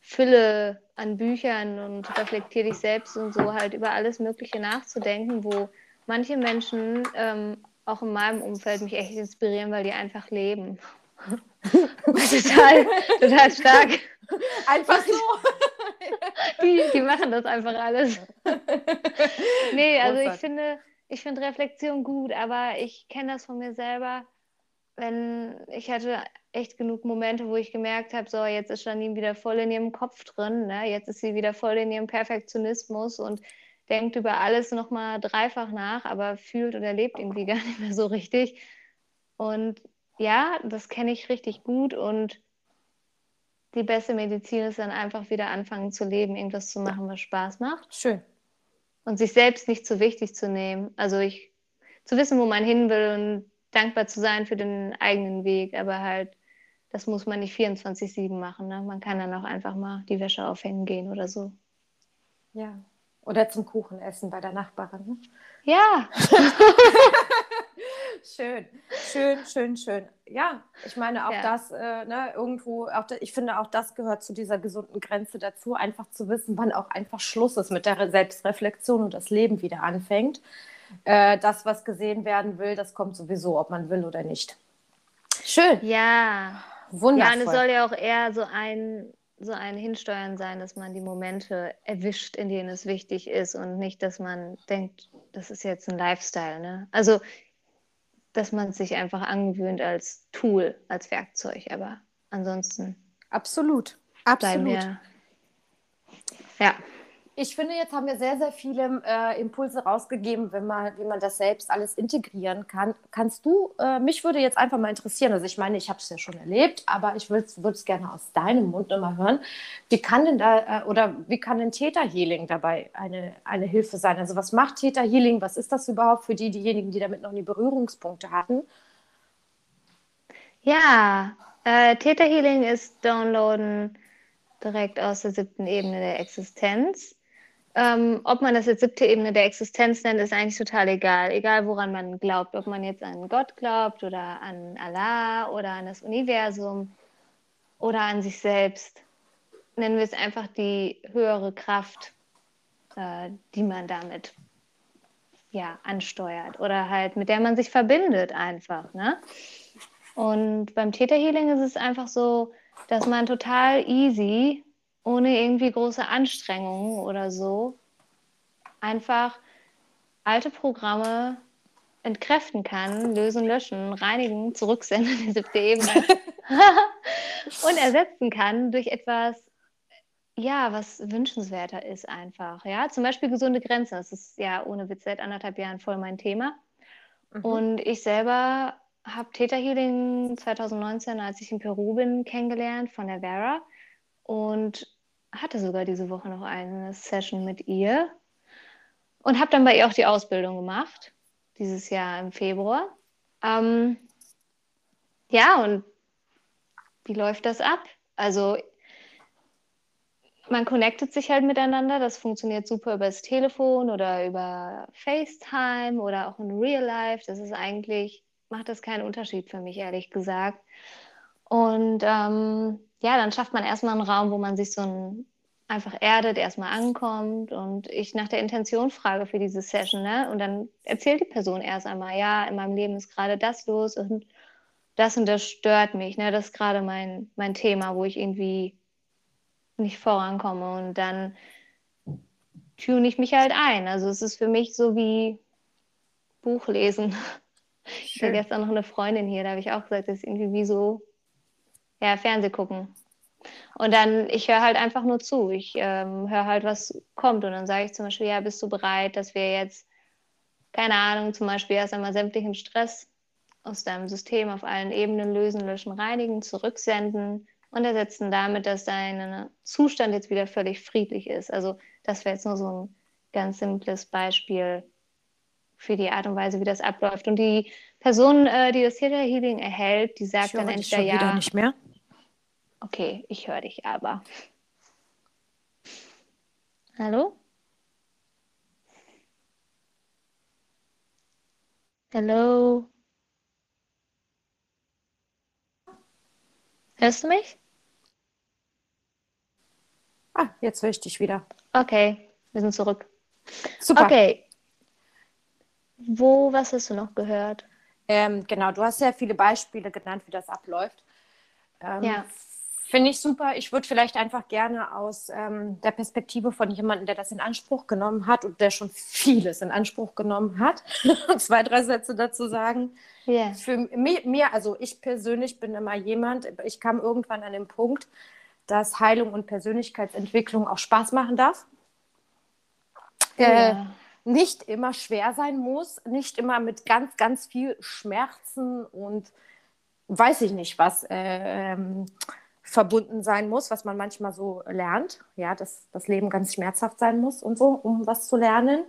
Speaker 2: Fülle an Büchern und reflektiere dich selbst und so halt über alles Mögliche nachzudenken, wo manche Menschen ähm, auch in meinem Umfeld mich echt inspirieren, weil die einfach leben. total, total stark.
Speaker 1: Einfach so.
Speaker 2: Die, die machen das einfach alles. Nee, also ich finde, ich finde Reflexion gut, aber ich kenne das von mir selber, wenn ich hatte echt genug Momente, wo ich gemerkt habe, so jetzt ist Janine wieder voll in ihrem Kopf drin, ne? jetzt ist sie wieder voll in ihrem Perfektionismus und denkt über alles nochmal dreifach nach, aber fühlt oder lebt irgendwie gar nicht mehr so richtig. Und ja, das kenne ich richtig gut und die beste Medizin ist dann einfach wieder anfangen zu leben, irgendwas zu machen, was Spaß macht.
Speaker 1: Schön.
Speaker 2: Und sich selbst nicht zu wichtig zu nehmen. Also ich zu wissen, wo man hin will und dankbar zu sein für den eigenen Weg, aber halt, das muss man nicht 24-7 machen. Ne? Man kann dann auch einfach mal die Wäsche aufhängen gehen oder so.
Speaker 1: Ja. Oder zum Kuchen essen bei der Nachbarin. Ne?
Speaker 2: Ja.
Speaker 1: schön, schön, schön, schön. Ja, ich meine auch ja. das, äh, ne, irgendwo, auch da, ich finde auch das gehört zu dieser gesunden Grenze dazu, einfach zu wissen, wann auch einfach Schluss ist mit der Selbstreflexion und das Leben wieder anfängt. Äh, das, was gesehen werden will, das kommt sowieso, ob man will oder nicht. Schön.
Speaker 2: Ja. Wundervoll. Ja, und es soll ja auch eher so ein, so ein Hinsteuern sein, dass man die Momente erwischt, in denen es wichtig ist und nicht, dass man denkt, das ist jetzt ein Lifestyle. Ne? Also, dass man es sich einfach angewöhnt als Tool, als Werkzeug, aber ansonsten.
Speaker 1: Absolut. Absolut.
Speaker 2: Ja
Speaker 1: ich finde, jetzt haben wir sehr, sehr viele äh, Impulse rausgegeben, wenn man, wie man das selbst alles integrieren kann. Kannst du, äh, mich würde jetzt einfach mal interessieren, also ich meine, ich habe es ja schon erlebt, aber ich würde es gerne aus deinem Mund nochmal hören. Wie kann denn da, äh, oder wie kann denn Täterhealing dabei eine, eine Hilfe sein? Also was macht Täterhealing? Was ist das überhaupt für die, diejenigen, die damit noch nie Berührungspunkte hatten?
Speaker 2: Ja, äh, Täterhealing ist Downloaden direkt aus der siebten Ebene der Existenz. Ähm, ob man das jetzt siebte Ebene der Existenz nennt, ist eigentlich total egal. Egal, woran man glaubt. Ob man jetzt an Gott glaubt oder an Allah oder an das Universum oder an sich selbst. Nennen wir es einfach die höhere Kraft, äh, die man damit ja, ansteuert oder halt mit der man sich verbindet einfach. Ne? Und beim Täterhealing ist es einfach so, dass man total easy ohne irgendwie große Anstrengungen oder so einfach alte Programme entkräften kann, lösen, löschen, reinigen, zurücksenden, die siebte Ebene und ersetzen kann durch etwas, ja, was wünschenswerter ist einfach. Ja, zum Beispiel gesunde Grenzen. Das ist ja ohne Witz seit anderthalb Jahren voll mein Thema. Mhm. Und ich selber habe Theta Healing 2019, als ich in Peru bin, kennengelernt von der Vera und hatte sogar diese Woche noch eine Session mit ihr und habe dann bei ihr auch die Ausbildung gemacht, dieses Jahr im Februar. Ähm, ja, und wie läuft das ab? Also man connectet sich halt miteinander, das funktioniert super über das Telefon oder über FaceTime oder auch in Real Life. Das ist eigentlich, macht das keinen Unterschied für mich, ehrlich gesagt. Und ähm, ja, dann schafft man erstmal einen Raum, wo man sich so ein, einfach erdet, erstmal ankommt und ich nach der Intention frage für diese Session. Ne? Und dann erzählt die Person erst einmal, ja, in meinem Leben ist gerade das los und das und das stört mich. Ne? Das ist gerade mein, mein Thema, wo ich irgendwie nicht vorankomme. Und dann tune ich mich halt ein. Also es ist für mich so wie Buchlesen. Ich hatte gestern noch eine Freundin hier, da habe ich auch gesagt, das ist irgendwie wie so ja, Fernseh gucken. Und dann, ich höre halt einfach nur zu. Ich ähm, höre halt, was kommt. Und dann sage ich zum Beispiel, ja, bist du bereit, dass wir jetzt, keine Ahnung, zum Beispiel erst einmal sämtlichen Stress aus deinem System auf allen Ebenen lösen, löschen, reinigen, zurücksenden und ersetzen damit, dass dein Zustand jetzt wieder völlig friedlich ist. Also das wäre jetzt nur so ein ganz simples Beispiel für die Art und Weise, wie das abläuft. Und die Person, äh, die das Theta Healing erhält, die sagt dann entweder ja.
Speaker 1: Wieder nicht mehr.
Speaker 2: Okay, ich höre dich aber. Hallo? Hallo? Hörst du mich?
Speaker 1: Ah, jetzt höre ich dich wieder.
Speaker 2: Okay, wir sind zurück.
Speaker 1: Super.
Speaker 2: Okay. Wo, was hast du noch gehört?
Speaker 1: Ähm, genau, du hast sehr viele Beispiele genannt, wie das abläuft.
Speaker 2: Ähm, ja.
Speaker 1: Finde ich super. Ich würde vielleicht einfach gerne aus ähm, der Perspektive von jemandem, der das in Anspruch genommen hat und der schon vieles in Anspruch genommen hat, zwei, drei Sätze dazu sagen. Yeah. Für mich, mir, also ich persönlich bin immer jemand, ich kam irgendwann an den Punkt, dass Heilung und Persönlichkeitsentwicklung auch Spaß machen darf. Yeah. Äh, nicht immer schwer sein muss, nicht immer mit ganz, ganz viel Schmerzen und weiß ich nicht was äh, ähm, verbunden sein muss, was man manchmal so lernt. Ja, dass das Leben ganz schmerzhaft sein muss und so, um was zu lernen.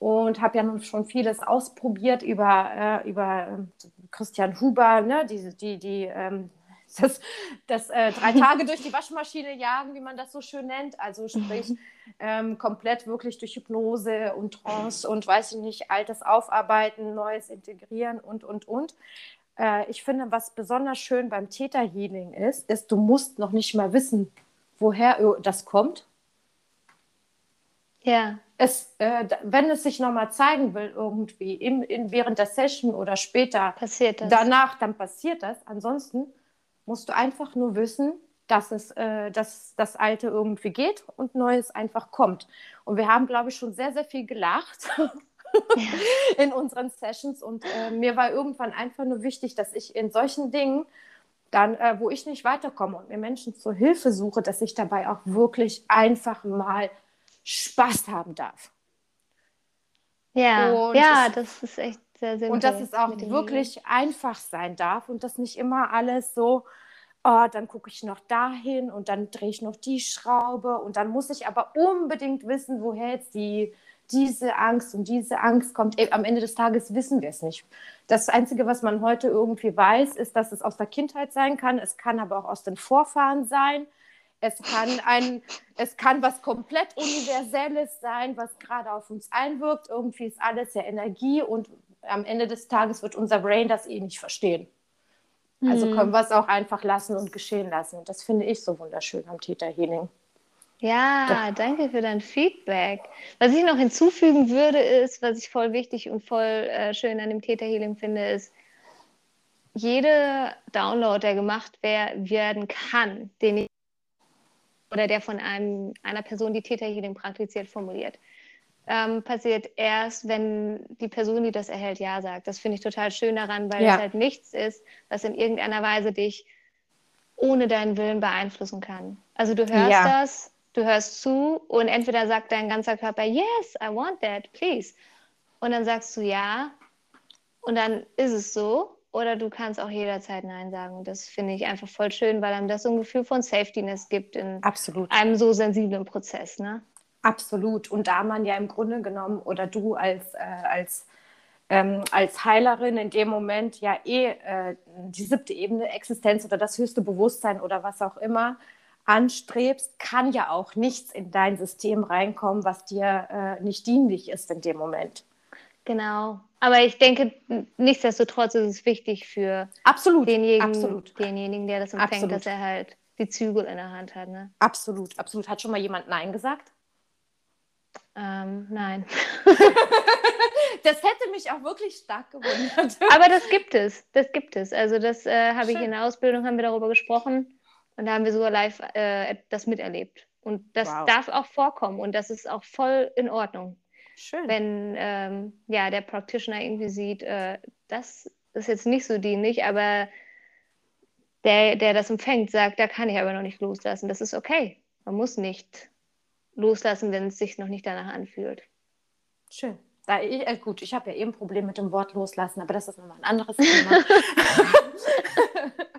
Speaker 1: Und habe ja nun schon vieles ausprobiert über, äh, über ähm, Christian Huber, ne? die, die, die ähm, das, das äh, drei Tage durch die Waschmaschine jagen, wie man das so schön nennt. Also sprich, ähm, komplett wirklich durch Hypnose und Trance und weiß ich nicht, altes Aufarbeiten, Neues integrieren und, und, und. Äh, ich finde, was besonders schön beim Theta-Healing ist, ist, du musst noch nicht mal wissen, woher das kommt. Ja. Es, äh, wenn es sich nochmal zeigen will, irgendwie in, in, während der Session oder später, passiert das. danach, dann passiert das. Ansonsten musst du einfach nur wissen, dass es, äh, dass das Alte irgendwie geht und Neues einfach kommt. Und wir haben, glaube ich, schon sehr, sehr viel gelacht in unseren Sessions. Und äh, mir war irgendwann einfach nur wichtig, dass ich in solchen Dingen dann, äh, wo ich nicht weiterkomme und mir Menschen zur Hilfe suche, dass ich dabei auch wirklich einfach mal Spaß haben darf.
Speaker 2: Ja, und ja, es, das ist echt sehr sinnvoll.
Speaker 1: Und dass es auch wirklich Leben. einfach sein darf und dass nicht immer alles so, oh, dann gucke ich noch dahin und dann drehe ich noch die Schraube und dann muss ich aber unbedingt wissen, woher jetzt die diese Angst und diese Angst kommt. Am Ende des Tages wissen wir es nicht. Das Einzige, was man heute irgendwie weiß, ist, dass es aus der Kindheit sein kann. Es kann aber auch aus den Vorfahren sein. Es kann, ein, es kann was komplett Universelles sein, was gerade auf uns einwirkt. Irgendwie ist alles ja Energie und am Ende des Tages wird unser Brain das eh nicht verstehen. Also mhm. können wir es auch einfach lassen und geschehen lassen. Und das finde ich so wunderschön am Theta Healing.
Speaker 2: Ja, danke für dein Feedback. Was ich noch hinzufügen würde, ist, was ich voll wichtig und voll äh, schön an dem Theta Healing finde, ist, jeder Download, der gemacht wer werden kann, den ich, oder der von einem, einer Person, die Theta Healing praktiziert, formuliert, ähm, passiert erst, wenn die Person, die das erhält, Ja sagt. Das finde ich total schön daran, weil ja. es halt nichts ist, was in irgendeiner Weise dich ohne deinen Willen beeinflussen kann. Also du hörst ja. das, Du hörst zu und entweder sagt dein ganzer Körper, yes, I want that, please. Und dann sagst du ja und dann ist es so. Oder du kannst auch jederzeit Nein sagen. Das finde ich einfach voll schön, weil einem das so ein Gefühl von Safetyness gibt in
Speaker 1: Absolut.
Speaker 2: einem so sensiblen Prozess. Ne?
Speaker 1: Absolut. Und da man ja im Grunde genommen oder du als, äh, als, ähm, als Heilerin in dem Moment ja eh äh, die siebte Ebene Existenz oder das höchste Bewusstsein oder was auch immer anstrebst, kann ja auch nichts in dein System reinkommen, was dir äh, nicht dienlich ist in dem Moment.
Speaker 2: Genau. Aber ich denke, nichtsdestotrotz ist es wichtig für
Speaker 1: absolut,
Speaker 2: denjenigen,
Speaker 1: absolut.
Speaker 2: denjenigen, der das empfängt, absolut. dass er halt die Zügel in der Hand hat. Ne?
Speaker 1: Absolut, absolut. Hat schon mal jemand Nein gesagt?
Speaker 2: Ähm, nein.
Speaker 1: das hätte mich auch wirklich stark gewundert.
Speaker 2: Aber das gibt es, das gibt es. Also das äh, habe ich in der Ausbildung, haben wir darüber gesprochen. Und da haben wir sogar live äh, das miterlebt. Und das wow. darf auch vorkommen und das ist auch voll in Ordnung. Schön. Wenn ähm, ja, der Practitioner irgendwie sieht, äh, das ist jetzt nicht so dienlich, aber der, der das empfängt, sagt, da kann ich aber noch nicht loslassen. Das ist okay. Man muss nicht loslassen, wenn es sich noch nicht danach anfühlt.
Speaker 1: Schön. Da, ich, äh, gut, ich habe ja eben ein Problem mit dem Wort loslassen, aber das ist nochmal ein anderes Thema.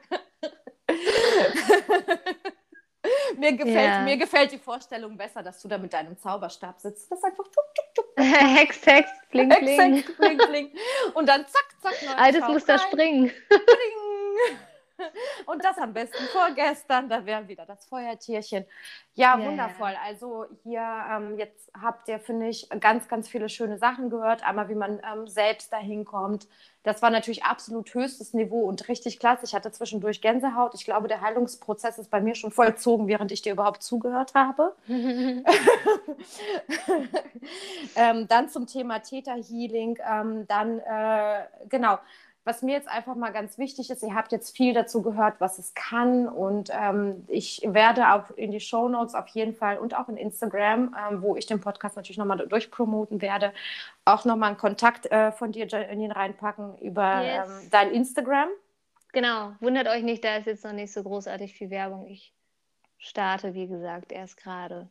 Speaker 1: mir, gefällt, ja. mir gefällt die Vorstellung besser, dass du da mit deinem Zauberstab sitzt. Das ist einfach tuk, tuk, tuk.
Speaker 2: Hex, Hex, bling, bling. Hex, Hex, bling,
Speaker 1: bling. Und dann zack, zack.
Speaker 2: Altes Muster springen. Bling.
Speaker 1: Und das am besten vorgestern, da wäre wieder das Feuertierchen. Ja, yeah. wundervoll. Also hier ähm, jetzt habt ihr, finde ich, ganz, ganz viele schöne Sachen gehört. Einmal, wie man ähm, selbst dahin kommt. Das war natürlich absolut höchstes Niveau und richtig klasse. Ich hatte zwischendurch Gänsehaut. Ich glaube, der Heilungsprozess ist bei mir schon vollzogen, während ich dir überhaupt zugehört habe. ähm, dann zum Thema Theta Healing. Ähm, dann, äh, genau was mir jetzt einfach mal ganz wichtig ist, ihr habt jetzt viel dazu gehört, was es kann und ähm, ich werde auch in die Show Notes auf jeden Fall und auch in Instagram, ähm, wo ich den Podcast natürlich nochmal durchpromoten werde, auch nochmal einen Kontakt äh, von dir, Janine, reinpacken über yes. ähm, dein Instagram.
Speaker 2: Genau, wundert euch nicht, da ist jetzt noch nicht so großartig viel Werbung. Ich starte, wie gesagt, erst gerade.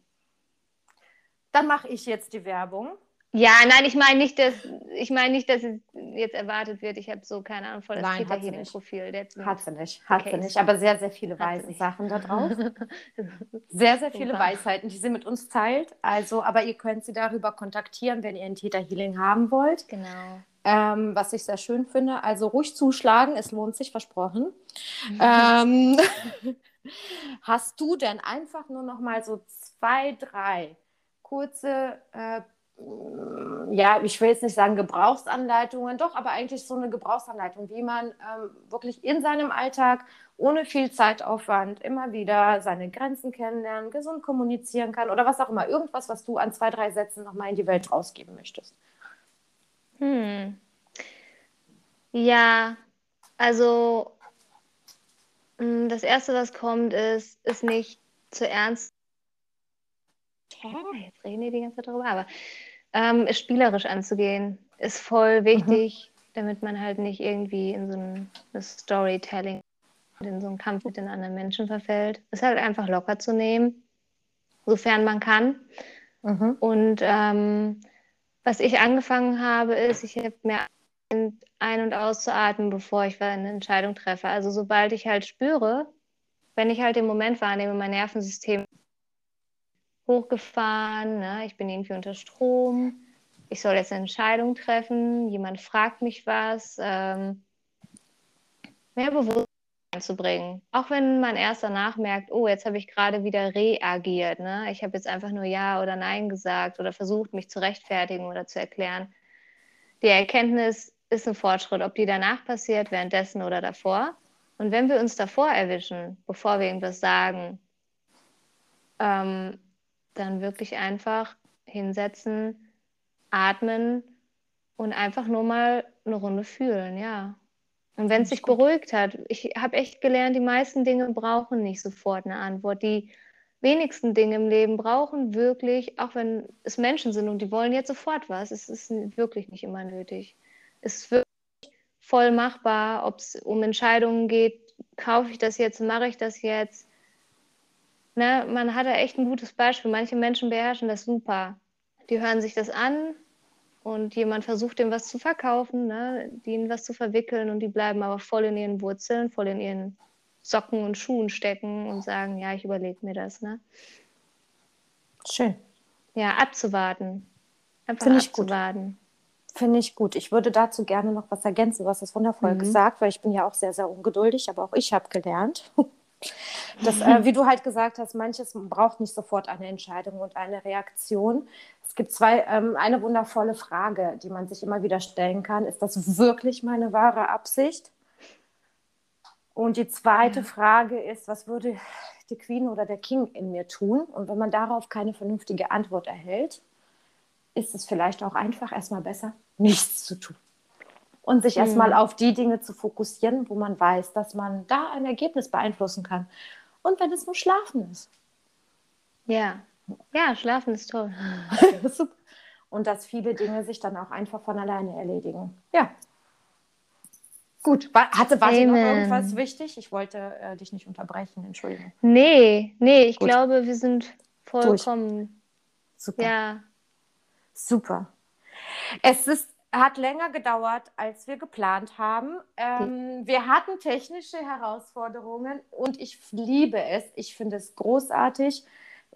Speaker 1: Dann mache ich jetzt die Werbung.
Speaker 2: Ja, nein, ich meine nicht, dass ich meine nicht, dass es jetzt erwartet wird. Ich habe so keine Ahnung voll das nein, Theta Healing Profil.
Speaker 1: Hat sie nicht, hat sie nicht. Aber sehr, sehr viele weise Sachen da drauf. sehr, sehr viele Super. Weisheiten, die sie mit uns teilt. Also, aber ihr könnt sie darüber kontaktieren, wenn ihr ein Theta Healing haben wollt.
Speaker 2: Genau.
Speaker 1: Ähm, was ich sehr schön finde. Also ruhig zuschlagen, es lohnt sich, versprochen. ähm, hast du denn einfach nur noch mal so zwei, drei kurze äh, ja, ich will jetzt nicht sagen Gebrauchsanleitungen, doch, aber eigentlich so eine Gebrauchsanleitung, wie man ähm, wirklich in seinem Alltag ohne viel Zeitaufwand immer wieder seine Grenzen kennenlernen, gesund kommunizieren kann oder was auch immer. Irgendwas, was du an zwei, drei Sätzen nochmal in die Welt rausgeben möchtest.
Speaker 2: Hm. Ja, also hm, das Erste, was kommt, ist, ist nicht zu ernst. Jetzt reden die die ganze Zeit darüber, aber ähm, ist spielerisch anzugehen, ist voll wichtig, mhm. damit man halt nicht irgendwie in so ein Storytelling, in so einen Kampf mit den anderen Menschen verfällt. Ist halt einfach locker zu nehmen, sofern man kann. Mhm. Und ähm, was ich angefangen habe, ist, ich habe mir ein- und auszuatmen, bevor ich eine Entscheidung treffe. Also sobald ich halt spüre, wenn ich halt den Moment wahrnehme, mein Nervensystem hochgefahren, ne? ich bin irgendwie unter Strom, ich soll jetzt eine Entscheidung treffen, jemand fragt mich was, ähm, mehr Bewusstsein zu bringen. Auch wenn man erst danach merkt, oh, jetzt habe ich gerade wieder reagiert. Ne? Ich habe jetzt einfach nur Ja oder Nein gesagt oder versucht, mich zu rechtfertigen oder zu erklären. Die Erkenntnis ist ein Fortschritt, ob die danach passiert, währenddessen oder davor. Und wenn wir uns davor erwischen, bevor wir irgendwas sagen, ähm, dann wirklich einfach hinsetzen, atmen und einfach nur mal eine Runde fühlen, ja. Und wenn es sich gut. beruhigt hat, ich habe echt gelernt, die meisten Dinge brauchen nicht sofort eine Antwort. Die wenigsten Dinge im Leben brauchen wirklich, auch wenn es Menschen sind und die wollen jetzt sofort was, es ist wirklich nicht immer nötig. Es ist wirklich voll machbar, ob es um Entscheidungen geht, kaufe ich das jetzt, mache ich das jetzt, ne, man hat da echt ein gutes Beispiel. Manche Menschen beherrschen das super. Die hören sich das an und jemand versucht, dem was zu verkaufen, ne, ihnen was zu verwickeln und die bleiben aber voll in ihren Wurzeln, voll in ihren Socken und Schuhen stecken und sagen, ja, ich überlege mir das. Ne?
Speaker 1: Schön.
Speaker 2: Ja, abzuwarten.
Speaker 1: Einfach Finde ich abzuwarten. Finde ich gut. Ich würde dazu gerne noch was ergänzen. Du hast das wundervoll mhm. gesagt, weil ich bin ja auch sehr, sehr ungeduldig, aber auch ich habe gelernt. Das, äh, wie du halt gesagt hast, manches braucht nicht sofort eine Entscheidung und eine Reaktion. Es gibt zwei, ähm, eine wundervolle Frage, die man sich immer wieder stellen kann. Ist das wirklich meine wahre Absicht? Und die zweite. Frage ist, was würde die Queen oder der King in mir tun? Und wenn man darauf keine vernünftige Antwort erhält, ist es vielleicht auch einfach erstmal besser, nichts zu tun und sich mhm. erstmal auf die Dinge zu fokussieren, wo man weiß, dass man da ein Ergebnis beeinflussen kann. Und wenn es nur Schlafen ist.
Speaker 2: Ja, ja, Schlafen ist toll.
Speaker 1: und dass viele Dinge sich dann auch einfach von alleine erledigen. Ja. Gut, hatte, war dir noch irgendwas wichtig? Ich wollte äh, dich nicht unterbrechen, Entschuldigung.
Speaker 2: Nee, nee, ich Gut. glaube, wir sind vollkommen. Durch.
Speaker 1: Super. Ja. Super. Es ist hat länger gedauert, als wir geplant haben. Ähm, wir hatten technische Herausforderungen und ich liebe es. Ich finde es großartig,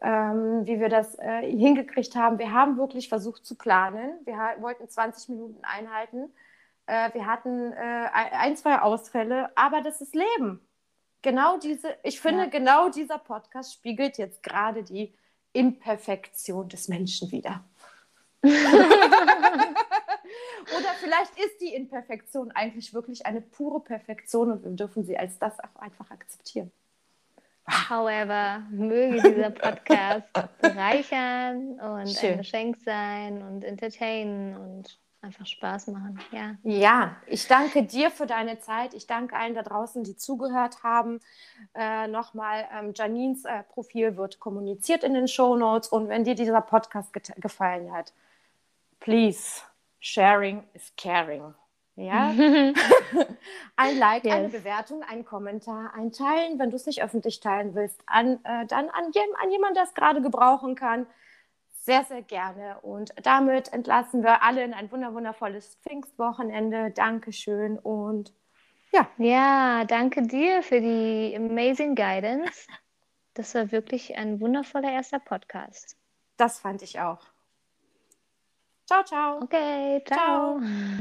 Speaker 1: ähm, wie wir das äh, hingekriegt haben. Wir haben wirklich versucht zu planen. Wir wollten 20 Minuten einhalten. Äh, wir hatten äh, ein, zwei Ausfälle, aber das ist Leben. Genau diese, ich finde, ja. genau dieser Podcast spiegelt jetzt gerade die Imperfektion des Menschen wider. Oder vielleicht ist die Imperfektion eigentlich wirklich eine pure Perfektion und wir dürfen sie als das auch einfach akzeptieren.
Speaker 2: However, möge dieser Podcast bereichern und Schön. ein Geschenk sein und entertainen und einfach Spaß machen. Ja.
Speaker 1: ja, ich danke dir für deine Zeit. Ich danke allen da draußen, die zugehört haben. Äh, Nochmal, ähm, Janines äh, Profil wird kommuniziert in den Show Notes. Und wenn dir dieser Podcast gefallen hat, please, sharing is caring. Ja? ein Like, yes. eine Bewertung, ein Kommentar, ein Teilen, wenn du es nicht öffentlich teilen willst, an, äh, dann an, jem, an jemanden, der es gerade gebrauchen kann sehr, sehr gerne. Und damit entlassen wir alle in ein wundervolles Pfingstwochenende. Dankeschön und ja.
Speaker 2: Ja, danke dir für die amazing Guidance. Das war wirklich ein wundervoller erster Podcast.
Speaker 1: Das fand ich auch. Ciao, ciao.
Speaker 2: Okay, ciao. ciao.